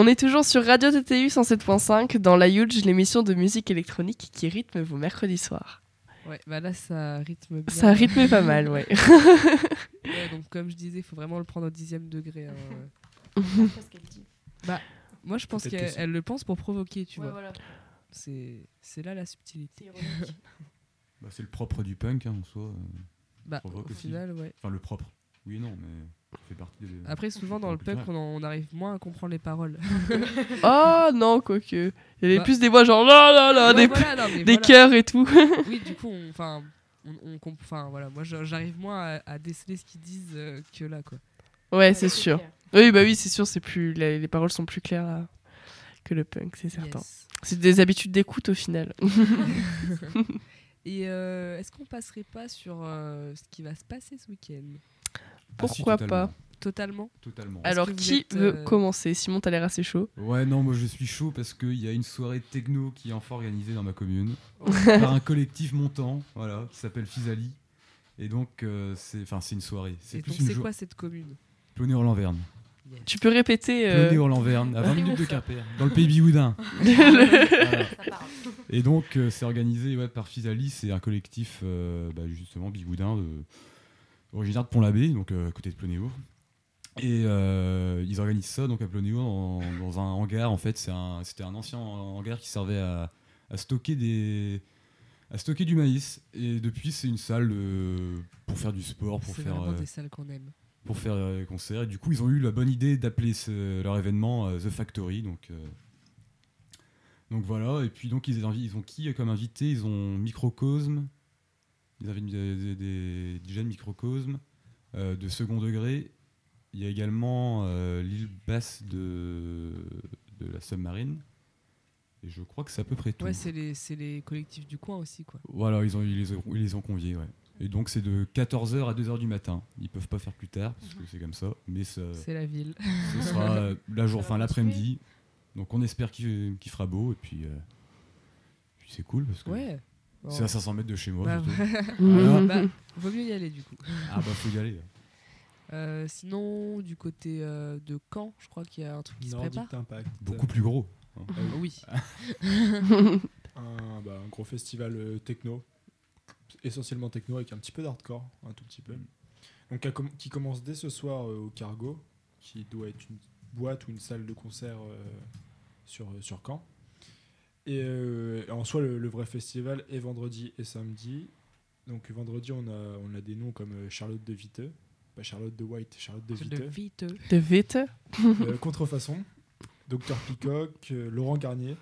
S1: On est toujours sur Radio TTU 107.5 dans la Huge, l'émission de musique électronique qui rythme vos mercredis soirs.
S2: Ouais, bah là, ça rythme bien.
S1: Ça rythme pas mal, ouais.
S2: Ouais, donc, comme je disais, il faut vraiment le prendre au dixième degré. hein,
S4: dit.
S2: Moi, je pense qu'elle le pense pour provoquer, tu
S4: Ouais,
S2: vois.
S4: voilà.
S2: C'est c'est là la subtilité.
S4: C'est ironique.
S3: Bah, c'est le propre du punk hein, en soi. euh.
S2: Bah, au
S3: aussi.
S2: final, ouais.
S3: Enfin, le propre. Oui et non, mais partie des.
S2: Après, souvent dans le punk, on, en- on arrive moins à comprendre les paroles.
S1: oh non, quoique. Il y avait
S2: Bah.
S1: plus des voix genre là là là,
S2: Ouais,
S1: des,
S2: voilà, non,
S1: des
S2: voilà.
S1: chœurs et tout.
S2: Oui, du coup, on- enfin, on, on comp- enfin, voilà, moi, j'arrive moins à, à déceler ce qu'ils disent euh, que là, quoi.
S1: Ouais, c'est sûr.
S4: clair.
S1: Oui, bah oui, c'est sûr, c'est plus les, les paroles sont plus claires là, que le punk, c'est certain.
S2: Yes.
S1: C'est des habitudes d'écoute au final.
S2: Et euh, est-ce qu'on passerait pas sur euh, ce qui va se passer ce week-end?
S3: Ah, si,
S1: Pourquoi pas?
S2: Totalement.
S3: Totalement.
S1: Alors, qui
S2: êtes,
S1: veut
S2: euh,
S1: commencer Simon, t'as l'air assez chaud.
S3: Ouais, non, moi je suis chaud parce qu'il y a une soirée techno qui est enfin organisée dans ma commune par un collectif montant, voilà, qui s'appelle Fisali. Et donc, euh, c'est enfin, c'est une soirée. C'est
S2: Et
S3: plus
S2: c'est quoi cette commune?
S3: Plonné-Orlan-Verne.
S1: Tu peux répéter euh,
S3: Plonné-Orlan-Verne, à 20 minutes de. Quimper, dans le pays bigoudin. Voilà. Et donc, euh, c'est organisé ouais, par Fisali, c'est un collectif euh, bah, justement bigoudin, de, originaire de Pont-l'Abbé, donc euh, à côté de Plonéo. Et euh, ils organisent ça donc à Plonéo dans un hangar. En fait, c'est un- c'était un, ancien hangar qui servait à, à stocker des à stocker du maïs. Et depuis, c'est une salle euh, pour faire du sport, pour faire
S2: vraiment
S3: euh,
S2: des salles qu'on aime.
S3: pour faire des concerts. Et du coup, ils ont eu la bonne idée d'appeler leur événement The Factory. Donc, donc voilà. Et puis donc ils, ont qui comme invité? Ils ont Microcosme. Ils invitent des, des, des de Microcosme de second degré. Il y a également euh, l'île basse de, de la Submarine. Et je crois que c'est à peu près tout.
S2: Ouais, c'est les, c'est les collectifs du coin aussi, quoi.
S3: Voilà, ils, ont, ils, les ont, ils les ont conviés, ouais. Et donc c'est de 14h à 2h du matin. Ils peuvent pas faire plus tard, parce que c'est comme ça. Mais
S2: C'est la ville.
S3: ce sera euh, la jour, enfin l'après-midi. Donc on espère qu'il qu'il fera beau. Et puis, euh, puis c'est cool, parce que
S2: Ouais. Bon.
S3: c'est à 500 mètres de chez moi.
S2: Bah.
S1: Mhm.
S2: bah, vaut mieux y aller, du coup.
S3: Ah bah faut y aller.
S2: Euh, sinon, du côté euh, de Caen, je crois qu'il y a un truc qui se
S6: Nordic
S2: prépare.
S6: Impact.
S3: Beaucoup plus gros. hein.
S2: Euh, oui.
S6: Un, bah, un gros festival techno, essentiellement techno avec un petit peu d'hardcore, un tout petit peu. Donc qui commence dès ce soir euh, au Cargo, qui doit être une boîte ou une salle de concert euh, sur, sur Caen. Et euh, en soi, le, le vrai festival est vendredi et samedi. Donc vendredi, on a, on a des noms comme Charlotte de Viteux, pas Charlotte de White, Charlotte de viteux.
S1: De vite.
S6: Euh, Contrefaçon, Dr Peacock, euh, Laurent Garnier,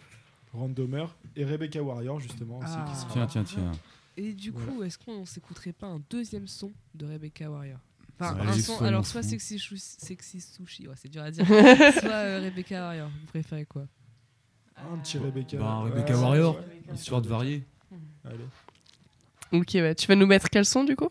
S6: Randomer et Rebecca Warrior justement aussi
S2: Ah.
S6: qui sera
S3: Tiens,
S6: là.
S3: tiens, tiens.
S2: Et du coup,
S6: Voilà.
S2: est-ce qu'on s'écouterait pas un deuxième son de Rebecca Warrior? Enfin,
S3: Ouais,
S2: un
S3: les
S2: son,
S3: sons,
S2: alors soit sexy, Chou- sexy Sushi, ouais, c'est dur à dire, soit euh, Rebecca Warrior. Vous préférez quoi?
S6: Un petit Rebecca.
S3: Bah, Rebecca
S6: Ouais,
S3: Warrior. Histoire de varier.
S6: Allez.
S1: Ok, bah, tu vas nous mettre quel son du coup?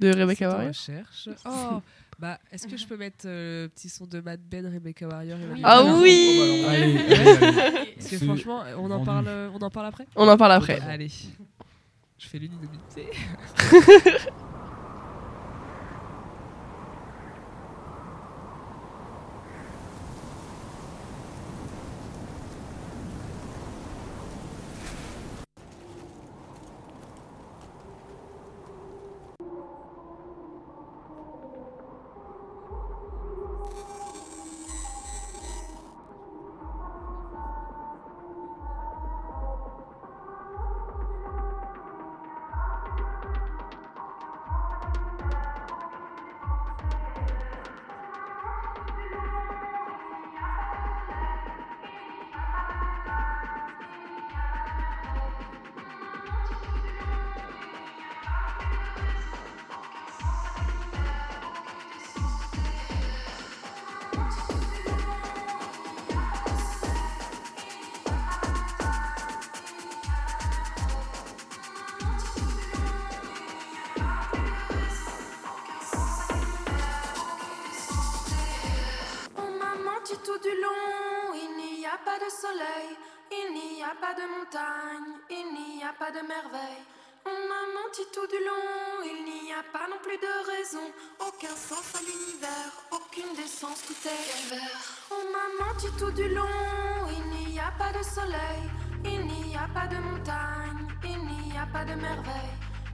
S1: De Rebecca Warrior
S2: recherche. Oh, bah, est-ce que je peux mettre euh, le petit son de Mad Ben, Rebecca Warrior et Mad
S1: Ah
S2: Ben?
S1: oui
S3: Allez, allez, allez.
S2: Parce que
S3: C'est
S2: franchement, on en,
S3: vendu.
S2: parle, euh, on en parle après?
S1: On en parle après.
S2: Allez. Je fais l'unanimité.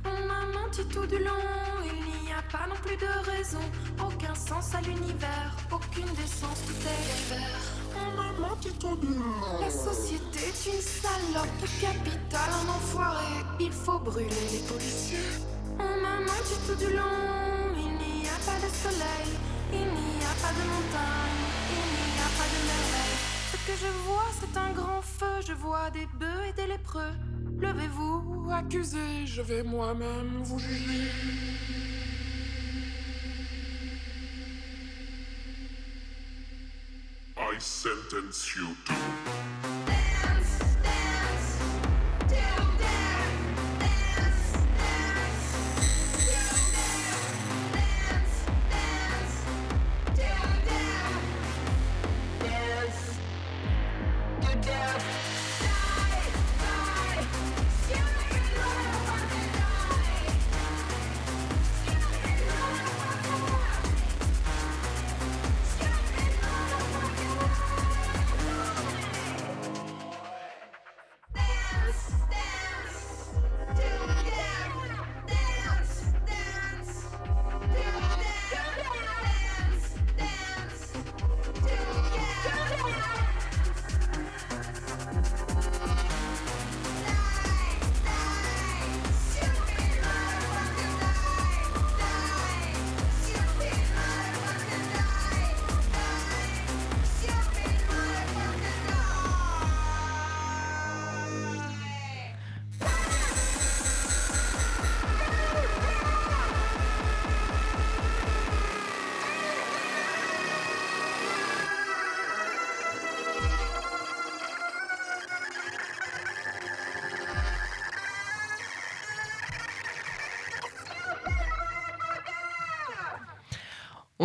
S7: On m'a menti tout du long, il n'y a pas non plus de raison. Aucun sens à l'univers, aucune décence, tout est calvaire. On m'a menti tout du long. La société est une salope, le capital un enfoiré. Il faut brûler les policiers. On m'a menti tout du long, il n'y a pas de soleil, il n'y a pas de montagne, il n'y a pas de merveille. Ce que je vois, c'est un grand feu, je vois des bœufs et des lépreux. Levez-vous, accusez, je vais moi-même vous juger.
S10: I sentence you to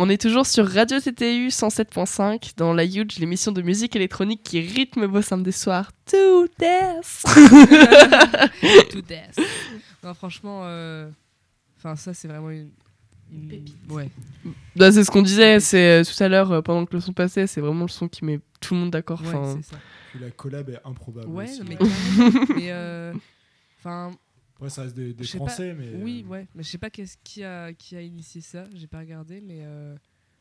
S1: On est toujours sur Radio TTU 107.5 dans la Huge, l'émission de musique électronique qui rythme vos samedis soirs. To death
S2: To death. Non, franchement, euh, enfin ça c'est vraiment une, une-
S4: pépite.
S2: Ouais.
S1: Bah, C'est ce qu'on disait c'est, euh, tout à l'heure euh, pendant que le son passait, c'est vraiment le son qui met tout le monde d'accord.
S2: Ouais,
S1: Enfin,
S2: c'est ça.
S6: Puis la collab est improbable.
S2: Ouais,
S6: aussi.
S2: mais carrément. mais enfin,
S6: Après, ça reste des, Français, mais
S2: oui,
S6: euh,
S2: ouais, mais je sais pas qu'est-ce qui a qui a initié ça. J'ai pas regardé, mais euh,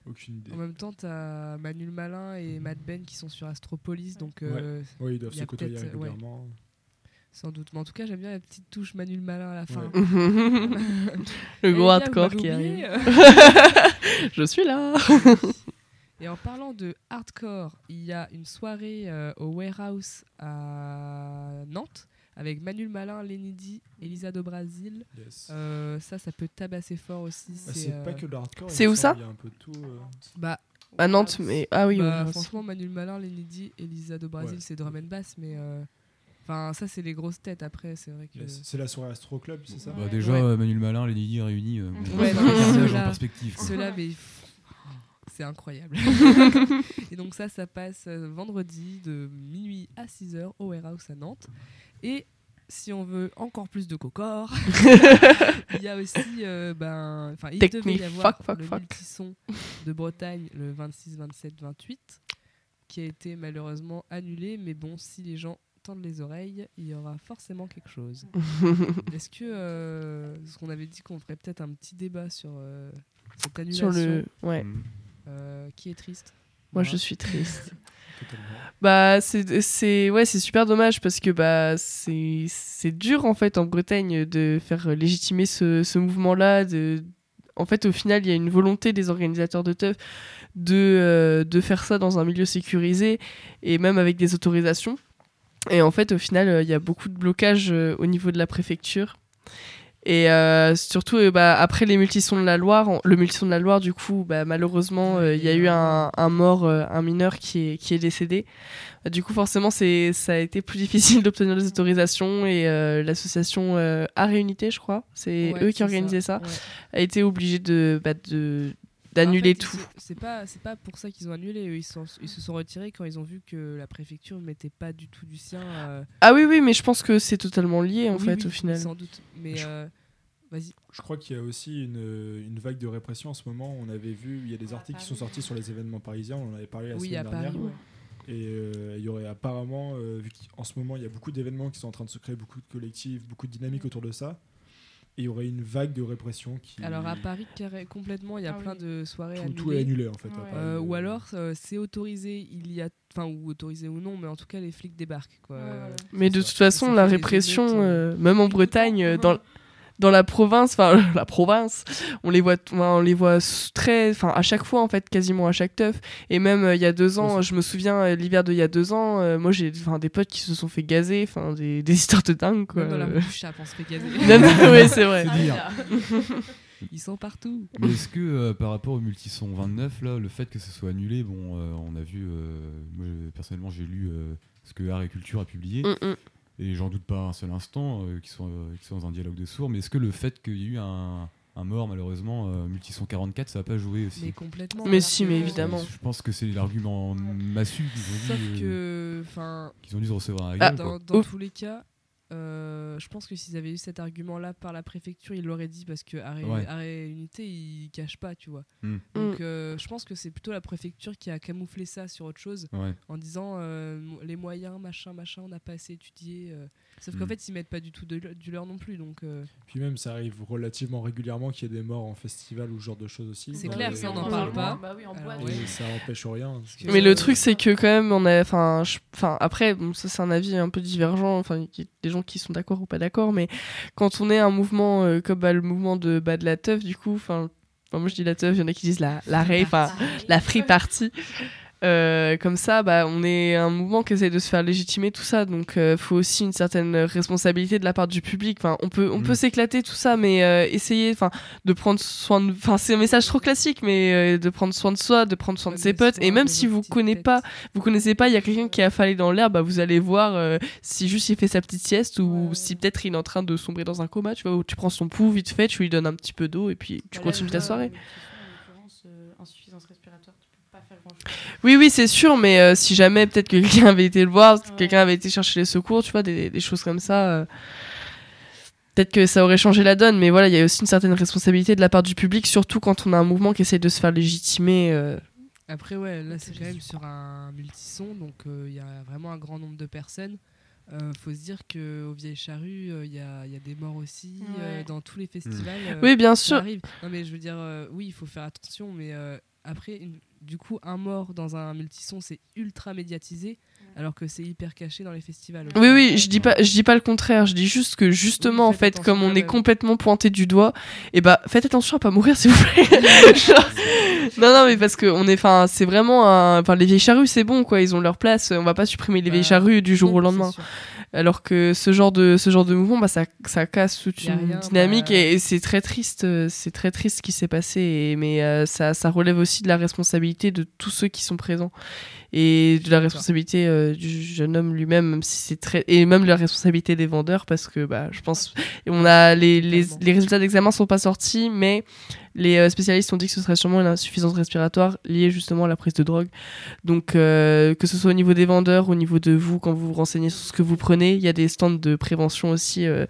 S6: aucune idée.
S2: en même temps t'as Manuel Malin et Mad Ben qui sont sur Astropolis, donc euh,
S6: Oui, ils doivent se côtoyer
S2: ouais.
S6: régulièrement.
S2: sans doute. Mais en tout cas, j'aime bien la petite touche Manuel Malin à la fin.
S1: le
S2: Eh
S1: gros hardcore qui arrive. Je suis là
S2: Et en parlant de hardcore, il y a une soirée euh, au Warehouse à Nantes avec Manuel Malin, Lenny D, Elisa do Brasil.
S6: Yes.
S2: Euh, ça, ça peut tabasser fort aussi.
S6: Bah,
S2: c'est
S6: c'est
S2: euh,
S6: pas que le hardcore.
S1: C'est où ça
S6: Il y a un peu de tout. euh.
S2: Bah,
S1: À Nantes, mais. Ah oui,
S2: bah,
S1: ouais,
S2: franchement, Manuel Malin, Lenny D, Elisa do Brasil,
S6: Ouais.
S2: c'est drum and bass, mais. euh, Enfin, ça, c'est les grosses têtes après, c'est vrai que.
S6: Yes. C'est la soirée Astro Club, c'est ça
S3: Bah, déjà,
S2: Ouais.
S3: Manuel Malin, Lady réunis. euh,
S2: Ouais, ceux-là-
S3: en perspective.
S2: Cela, mais c'est incroyable. et donc ça, ça passe vendredi de minuit à 6h au Warehouse à Nantes. Et si on veut encore plus de cocor, il y a aussi, euh, ben, enfin, il
S1: Take
S2: devait y avoir
S1: fuck, fuck,
S2: le
S1: fuck.
S2: multison de Bretagne le 26, 27, 28, qui a été malheureusement annulé. Mais bon, si les gens tendent les oreilles, il y aura forcément quelque chose. Est-ce que, euh, ce qu'on avait dit qu'on ferait peut-être un petit débat sur euh, cette annulation
S1: Sur le. Ouais.
S3: Mm.
S2: euh, qui est triste?
S1: Moi,
S2: Voilà.
S1: je suis triste. Bah, c'est ouais, super dommage parce que bah, c'est dur en fait en Bretagne de faire légitimer ce, ce mouvement-là. En fait, au final, il y a une volonté des organisateurs de teuf de, euh, de faire ça dans un milieu sécurisé et même avec des autorisations. Et en fait, au final, il y a beaucoup de blocages euh, au niveau de la préfecture. Et euh, surtout, euh, bah, après les multisons de la Loire, le multison de la Loire, du coup, bah, malheureusement, euh, il y a eu un, un mort, un mineur qui est, qui est décédé. Du coup, forcément, c'est, ça a été plus difficile d'obtenir des autorisations et l'association euh, Art et Unité, je crois, c'est
S2: Ouais,
S1: eux qui organisaient ça,
S2: Ouais.
S1: a été obligée de, bah, de d'annuler
S2: En fait, ils
S1: tout.
S2: C'est pas, c'est pas pour ça qu'ils ont annulé. Ils, sont- ils se sont retirés quand ils ont vu que la préfecture ne mettait pas du tout du sien. euh,
S1: Ah oui, oui, mais je pense que c'est totalement lié en
S2: oui,
S1: fait
S2: oui,
S1: au final.
S2: Sans doute. Mais
S6: Je-
S2: euh, vas-y.
S6: Je crois qu'il y a aussi une, une vague de répression en ce moment. On avait vu, il y a des articles qui sont sortis sur les événements parisiens. On en avait parlé la
S2: Oui,
S6: semaine
S2: à
S6: dernière.
S2: Paris. ouais.
S6: Et euh, il y aurait apparemment, euh, vu qu'en ce moment il y a beaucoup d'événements qui sont en train de se créer, beaucoup de collectifs, beaucoup de dynamique autour de ça. Et il y aurait une vague de répression qui.
S2: Alors à Paris, carré- complètement, il y a
S4: Ah
S2: plein
S4: oui.
S2: de soirées
S6: tout, tout est annulé en fait. à
S4: Ouais.
S6: Paris.
S2: Euh, ou alors euh, c'est autorisé, il y a, enfin ou autorisé ou non, mais en tout cas les flics débarquent quoi.
S4: Ouais.
S1: Mais de
S6: ça.
S1: toute façon, la répression,
S2: euh,
S1: euh, même en Bretagne, euh, dans, dans la province, enfin la province, on les voit, on les voit très, enfin à chaque fois en fait, quasiment à chaque teuf. Et même euh, il y a deux ans, je me souviens euh, l'hiver de il y a deux ans, euh, moi j'ai, enfin des potes qui se sont fait gazer, enfin des, des histoires de dingue quoi.
S2: Même dans la rue du on se fait gazer.
S1: Non, non, ouais, c'est vrai.
S3: C'est dire.
S2: Ils sont partout.
S3: Mais est-ce que euh, par rapport au Multison 29, là, le fait que ce soit annulé, bon, euh, on a vu, euh, moi personnellement j'ai lu euh, ce que Art et Culture a publié,
S1: Mm, mm.
S3: Et j'en doute pas un seul instant euh, qu'ils sont, euh, qu'ils sont dans un dialogue de sourds, mais est-ce que le fait qu'il y ait eu un, un mort malheureusement, euh, Multison 44, ça a pas joué aussi
S2: Mais complètement.
S1: Mais si, mais évidemment.
S3: Je pense que c'est l'argument massu qu'ils ont,
S2: Sauf
S3: dit, euh,
S2: que, enfin,
S3: qu'ils ont dû se recevoir à la
S1: Ah,
S3: gueule.
S2: dans, dans tous les cas, euh, je pense que s'ils avaient eu cet argument-là par la préfecture, ils l'auraient dit parce que Arrêt,
S3: Ouais.
S2: Arrêt Unité, ils cachent pas, tu vois.
S3: Mm.
S2: Donc euh, je pense que c'est plutôt la préfecture qui a camouflé ça sur autre chose
S3: Ouais.
S2: en disant euh, les moyens, machin, machin, on n'a pas assez étudié. euh. Sauf qu'en
S3: Mm.
S2: fait, ils mettent pas du tout de, du leur non plus. Donc euh,
S6: Puis même, ça arrive relativement régulièrement qu'il y ait des morts en festival ou ce genre de choses aussi.
S2: C'est clair,
S6: les-
S2: ça, on n'en parle
S6: les-
S2: pas.
S4: Bah oui,
S2: Alors,
S6: ça empêche rien.
S1: Mais le truc, c'est que quand même, on a, enfin, après, bon, ça c'est un avis un peu divergent. Enfin, a des gens qui sont d'accord ou pas d'accord, mais quand on est un mouvement euh, comme bah, le mouvement de bah, de la teuf, du coup, enfin, moi je dis la teuf, il y en a qui disent la la rave, la free party. Euh, comme ça, bah, on est un mouvement qui essaie de se faire légitimer tout ça, donc il faut aussi une certaine responsabilité de la part du public. Enfin, on peut, on
S3: Mm.
S1: peut s'éclater tout ça, mais euh, essayer, enfin, de prendre soin de, enfin, c'est un message trop classique, mais euh, de prendre soin de soi, de prendre soin de ses potes, et même si vous connaissez pas, vous connaissez pas, il y a quelqu'un qui a affalé dans l'air, bah, vous allez voir euh, si juste il fait sa petite sieste ou
S4: Ouais.
S1: si peut-être il est en train de sombrer dans un coma, tu vois, où tu prends son pouls vite fait, tu lui donnes un petit peu d'eau et puis tu continues ta soirée.
S4: mais qui sont, en l'occurrence, euh, insuffisance respiratoire, tu peux pas faire grand-chose.
S1: Oui, oui, c'est sûr, mais euh, si jamais peut-être que quelqu'un avait été le voir,
S4: Ouais.
S1: quelqu'un avait été chercher les secours, tu vois, des, des choses comme ça. euh, Peut-être que ça aurait changé la donne, mais voilà, il y a aussi une certaine responsabilité de la part du public, surtout quand on a un mouvement qui essaye de se faire légitimer. euh.
S2: Après, ouais, là, c'est quand même sur un multison, donc euh, il y a vraiment un grand nombre de personnes. Euh, faut se dire qu'au Vieille Charrue, euh, il y, a, il y a des morts aussi. euh, dans tous les festivals. euh,
S1: Oui, bien sûr.
S2: arrive. Non, mais je veux dire, euh, oui, il faut faire attention, mais euh, après, une- du coup, un mort dans un multison, c'est ultra médiatisé, alors que c'est hyper caché dans les festivals.
S1: Oui, oui, je dis pas, je dis pas le contraire. Je dis juste que justement,
S2: Oui,
S1: en fait, comme on est complètement pointé du doigt, et bah, faites attention à pas mourir, s'il vous plaît. Non, non, mais parce que on est, enfin, c'est vraiment, un... enfin, les vieilles charrues, c'est bon, quoi. Ils ont leur place. On va pas supprimer les
S2: Bah,
S1: vieilles charrues du jour
S2: Non,
S1: au lendemain. Alors que ce genre de, ce genre de mouvement, bah, ça, ça casse toute une
S2: rien,
S1: dynamique
S2: bah-
S1: et, et c'est très triste. euh, C'est très triste ce qui s'est passé. et- mais euh, ça, ça relève aussi de la responsabilité de tous ceux qui sont présents et de la responsabilité euh, du jeune homme lui-même, même si c'est très et même de la responsabilité des vendeurs parce que bah, je pense on a les, les, les résultats d'examen sont pas sortis, mais les euh, spécialistes ont dit que ce serait sûrement une insuffisance respiratoire liée justement à la prise de drogue. Donc, euh, que ce soit au niveau des vendeurs, au niveau de vous, quand vous vous renseignez sur ce que vous prenez, il y a des stands de prévention aussi euh,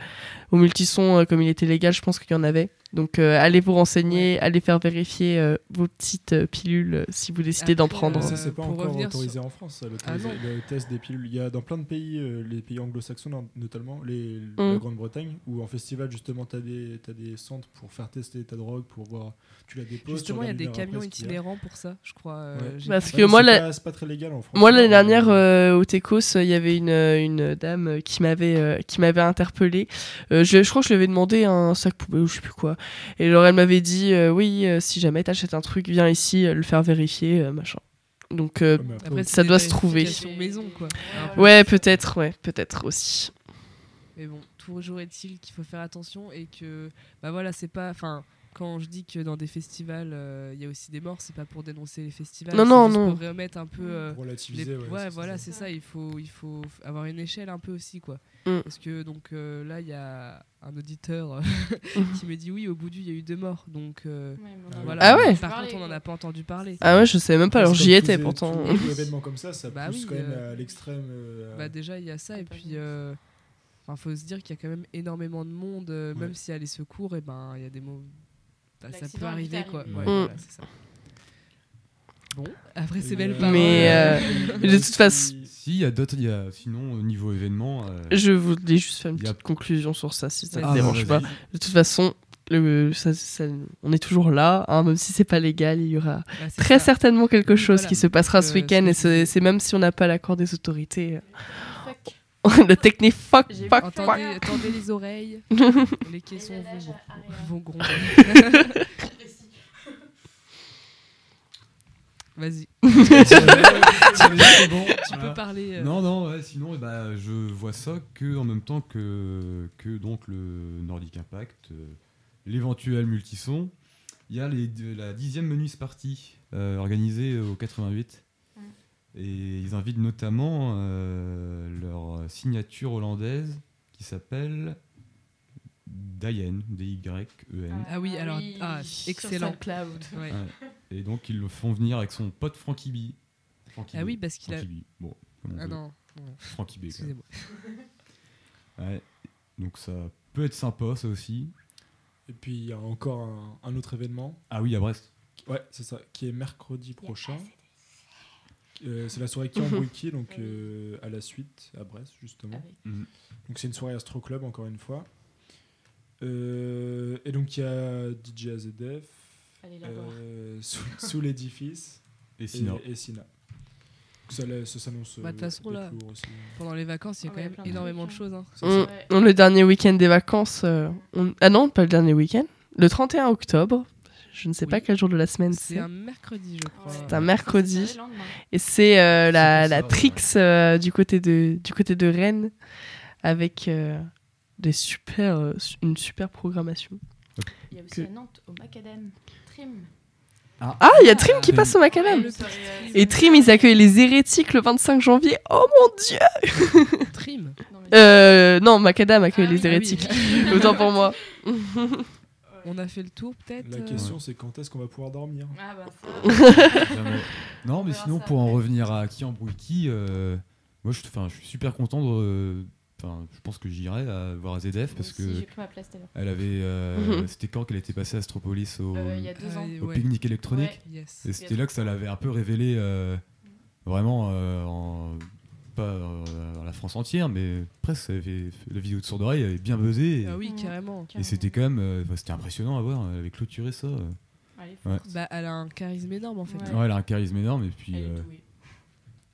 S1: au multison, euh, comme il était légal, je pense qu'il y en avait. Donc, euh, allez vous renseigner, allez faire vérifier euh, vos petites euh, pilules si vous décidez d'en prendre.
S2: euh,
S6: ça, c'est pas
S2: pour
S6: encore autorisé
S2: sur-
S6: en France, ça,
S2: Ah
S6: le test des pilules. Il y a dans plein de pays, euh, les pays anglo-saxons no- notamment, les, la
S1: Mm.
S6: Grande-Bretagne, où en festival, justement, tu as, as des centres pour faire tester ta drogue, pour voir. Tu la déposes.
S2: Justement, il y a des camions itinérants pour ça, je crois. euh,
S6: Ouais.
S1: Parce que
S6: Ouais,
S1: moi,
S6: c'est
S1: la-
S6: pas- c'est pas très légal en France.
S1: Moi l'année dernière euh, au Tecos, il y avait une, une dame qui m'avait euh, qui m'avait interpellé. Euh, je, je crois que je lui avais demandé un sac poubelle ou je sais plus quoi. Et genre elle m'avait dit euh, oui euh, si jamais t'achètes un truc viens ici euh, le faire vérifier euh, machin. Donc euh,
S6: Ouais, après,
S1: Ça doit se trouver.
S2: maison, quoi.
S1: Ouais peut-être ouais peut-être aussi.
S2: Mais bon, toujours est-il qu'il faut faire attention et que, bah voilà, c'est pas. Enfin, quand je dis que dans des festivals, euh, il y a aussi des morts, c'est pas pour dénoncer les festivals.
S1: Non, non,
S2: juste
S1: non.
S2: Pour remettre un peu. euh,
S6: Pour
S2: les-
S6: relativiser, ouais.
S2: voilà, c'est ça. Il faut, il faut avoir une échelle un peu aussi, quoi.
S1: Mm.
S2: Parce que donc euh, là, il y a un auditeur
S1: Mhm.
S2: qui me dit oui, au bout du, il y a eu deux morts. Donc euh,
S4: Ouais,
S6: Ah
S2: voilà.
S1: Ah ouais
S2: Par contre, on n'en a pas entendu parler.
S1: Ah ouais, je savais même pas, alors j'y étais pourtant.
S6: événements comme ça, ça
S2: Bah
S6: pousse
S2: oui,
S6: quand même
S2: euh,
S6: à l'extrême. euh,
S2: Bah déjà il y a ça et puis enfin faut se dire qu'il y a quand même énormément de monde euh,
S6: Ouais.
S2: même s'il y a les secours et ben il y a des mots bah, ça peut arriver quoi. Ouais,
S1: Mm.
S2: voilà, c'est ça. Bon, après ces belles paroles.
S1: Mais, euh, de toute façon-
S3: Si, il y a d'autres. il y a- Sinon, au niveau événement. euh,
S1: Je voulais juste faire une
S3: a-
S1: petite conclusion sur ça, si ça
S2: Ah,
S1: ne
S3: bah,
S1: dérange pas. De toute façon, le, ça- ça- on est toujours là, hein, même si c'est pas légal, il y aura
S2: Bah,
S1: très
S2: ça.
S1: certainement quelque chose
S2: voilà.
S1: qui se passera ce
S2: Euh,
S1: week-end, et c'est même si on n'a pas l'accord des autorités. Le technique fuck, fuck, fuck.
S2: Tendez les oreilles, les caissons vont, vont gronder. Vas-y,
S3: bon,
S2: tu
S3: voilà.
S2: peux parler. euh,
S3: Non, non, ouais, sinon, eh ben, je vois ça que en même temps que, que donc le Nordic Impact, euh, l'éventuel multison. Il y a les, la dixième Menuise Party euh, organisée au 88. Et ils invitent notamment euh, leur signature hollandaise qui s'appelle Diane, D-Y-E-N.
S2: Ah oui, alors, ah, excellent. Ouais.
S3: Et donc ils le font venir avec son pote Frankie B. Frankie
S2: Ah
S3: B.
S2: oui, parce qu'il a.
S3: Frankie B. Bon, comme on
S2: Ah non, non,
S3: Frankie B. quoi.
S2: excusez-moi.
S3: Ouais. Donc ça peut être sympa ça aussi.
S6: Et puis il y a encore un, un autre événement.
S3: Ah oui, à Brest.
S6: Ouais, c'est ça, qui est mercredi prochain. Euh, c'est la soirée qui embrouille donc
S4: Oui.
S6: euh, à la suite, à Brest, justement.
S4: Avec-
S6: Donc c'est une soirée Astro Club, encore une fois. Euh, et donc il y a DJ AZF euh, sous, sous l'édifice
S3: Et
S6: et,
S3: Sina.
S6: et Sina. Donc ça, s'annonce.
S2: Bah, de toute
S6: euh,
S2: façon, là. Pendant les vacances, il y a
S4: Ah
S2: quand même
S4: de
S2: énormément de
S4: trucs,
S2: choses. hein.
S6: Ça.
S4: Ouais.
S1: Le dernier week-end des vacances. euh, on- Ah non, pas le dernier week-end. Le 31 octobre. Je ne sais pas quel jour de la semaine
S2: C'est
S1: c'est.
S2: un mercredi, je crois.
S1: C'est un mercredi. Et c'est euh, la, la
S3: ça,
S1: Trix euh, du, côté de, du côté de Rennes avec euh, des super, euh, su- une super programmation.
S4: Il y a aussi
S1: Que-
S4: à Nantes, au Macadam. Trim.
S1: Ah, il y a Trim qui
S2: Ah,
S1: passe au Macadam.
S4: Ouais,
S1: Et Trim, ils accueillent les hérétiques le 25 janvier. Oh mon dieu
S2: Trim.
S4: Non, mais-
S1: euh, Non, Macadam accueille
S4: Ah
S1: les
S4: oui, ah oui.
S1: hérétiques. Autant pour moi.
S2: On a fait le tour peut-être
S6: La
S2: euh,
S6: question c'est quand est-ce qu'on va pouvoir dormir
S4: Ah bah
S3: non, mais sinon pour en revenir à qui embrouille qui, euh, moi je, suis super content de. euh, Enfin, je pense que j'irai à voir AZF parce que
S4: J'ai pris ma place tout à l'heure.
S3: elle avait. euh,
S1: Mhm.
S3: C'était quand qu'elle était passée à Astropolis au,
S4: Euh, Il y a deux
S2: Ah,
S4: ans.
S3: au
S2: ouais.
S3: pique-nique électronique.
S4: Ouais.
S2: Yes.
S3: Et c'était là que ça l'avait un peu révélé, euh, vraiment, euh, en, pas euh, dans la France entière, mais presque, la vidéo de sourde oreille avait bien buzzé. Et,
S2: Ah oui, carrément.
S3: et c'était quand même, euh, c'était impressionnant à voir, elle avait clôturé ça.
S4: Allez,
S3: Ouais.
S2: Bah, elle a un charisme énorme en fait.
S4: Ouais.
S3: Ouais, elle a un charisme énorme et puis,
S4: Elle
S3: euh,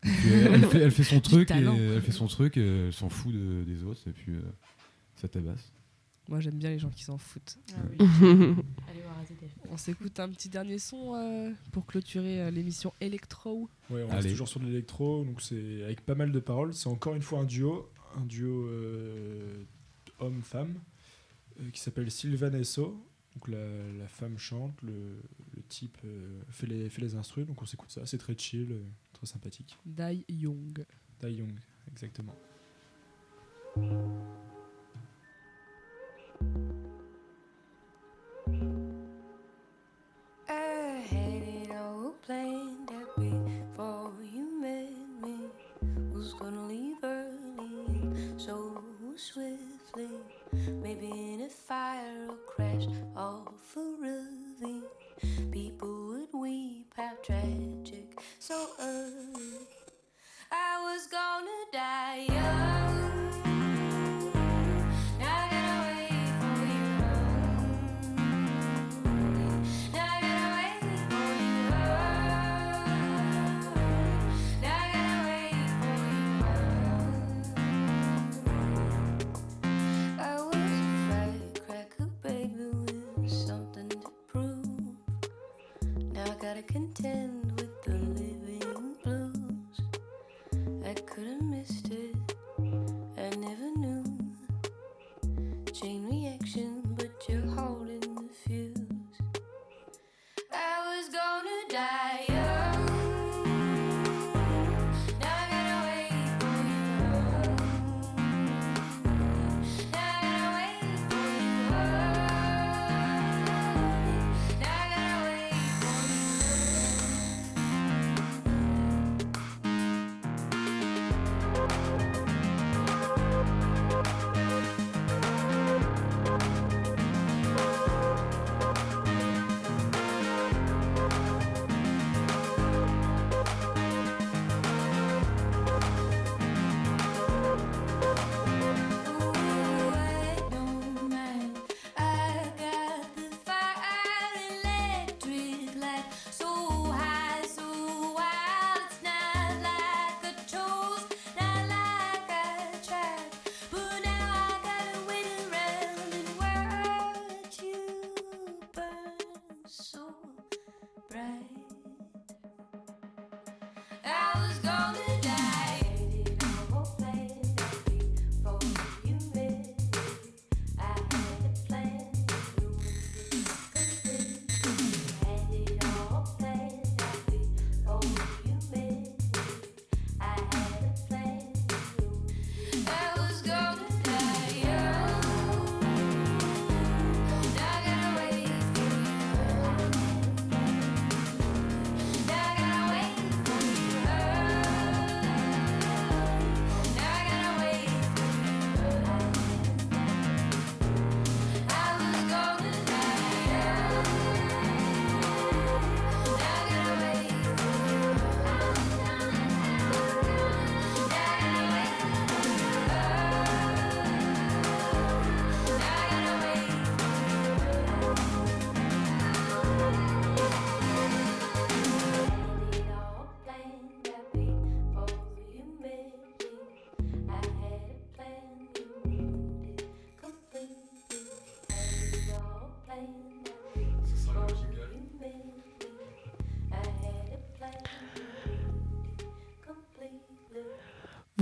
S3: puis elle, elle fait, elle fait son truc, et, elle fait son truc, elle s'en fout de- des autres et puis euh, ça tabasse.
S2: Moi j'aime bien les gens qui s'en foutent.
S4: Ah oui. Allez voir AZF.
S2: On s'écoute un petit dernier son euh, pour clôturer euh, l'émission Electro.
S6: Ouais, on reste toujours sur de l'électro, donc c'est avec pas mal de paroles. C'est encore une fois un duo, un duo euh, homme-femme, euh, qui s'appelle Sylvan Esso. Donc la, la femme chante, le, le type euh, fait, les, fait les instrus, donc on s'écoute ça. C'est très chill, euh, très sympathique.
S2: Dai Young.
S6: Tai Young, exactement.
S7: Tragic, so early. I was gonna die young. pretend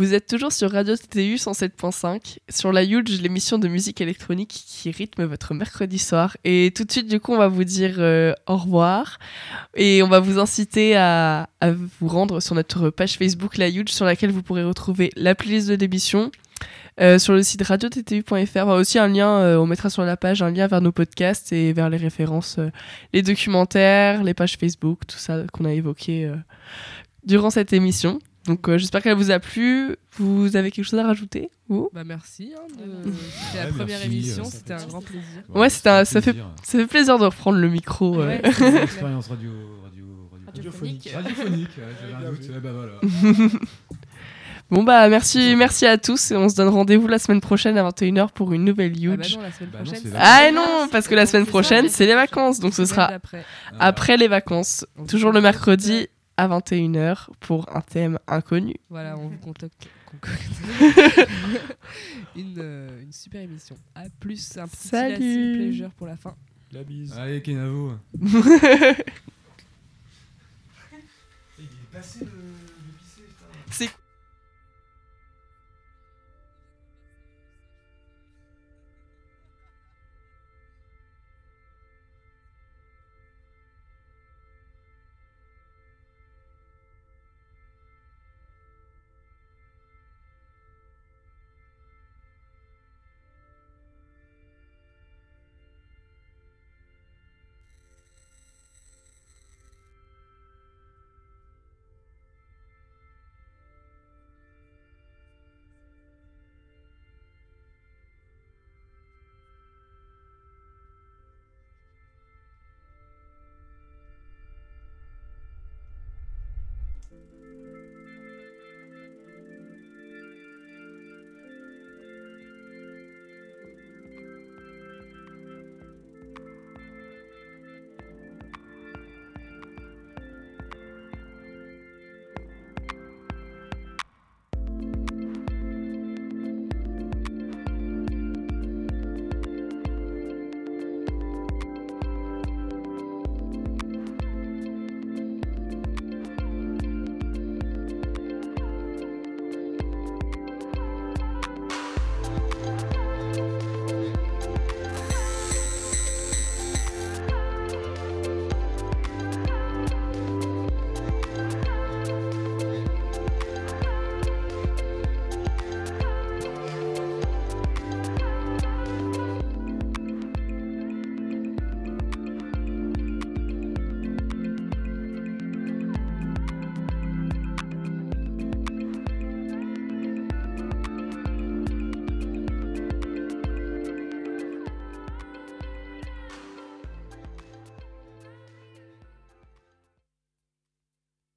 S1: Vous êtes toujours sur Radio TTU 107.5, sur la Huge, l'émission de musique électronique qui rythme votre mercredi soir. Et tout de suite, du coup, on va vous dire euh, au revoir. Et on va vous inciter à, vous rendre sur notre page Facebook La Huge, sur laquelle vous pourrez retrouver la playlist de l'émission. euh, sur le site radiottu.fr, Enfin, aussi un lien, euh, on mettra sur la page un lien vers nos podcasts et vers les références, les documentaires, les pages Facebook, tout ça qu'on a évoqué durant cette émission. Donc euh, j'espère qu'elle vous a plu. Vous avez quelque chose à rajouter vous?
S2: Bah merci. hein, de-
S4: Ouais,
S2: C'était la
S3: Ouais,
S2: première
S3: merci,
S2: émission, c'était un grand plaisir.
S1: Ouais, c'était un- ça fait-
S3: plaisir.
S1: Ça fait plaisir de reprendre le micro. euh.
S2: Ouais,
S3: expérience radio, radio, radio,
S4: Radiophonique.
S3: radiophonique. ouais, j'avais un doute. bah voilà.
S1: Bon bah merci, merci à tous et on se donne rendez-vous la semaine prochaine à 21h pour une nouvelle
S2: Ah bah
S1: Huge.
S2: non, la semaine
S3: Bah
S1: Ah non, parce que la semaine prochaine c'est les vacances, donc ce sera après les vacances, toujours le mercredi à 21h pour un thème inconnu.
S2: Voilà, on vous contacte. concocte une, euh, une super émission. À plus, un petit
S1: Salut.
S2: Pleasure pour la fin.
S6: La bise.
S3: Allez, Kenavo.
S6: Il est passé le, le pisser, putain.
S1: C'est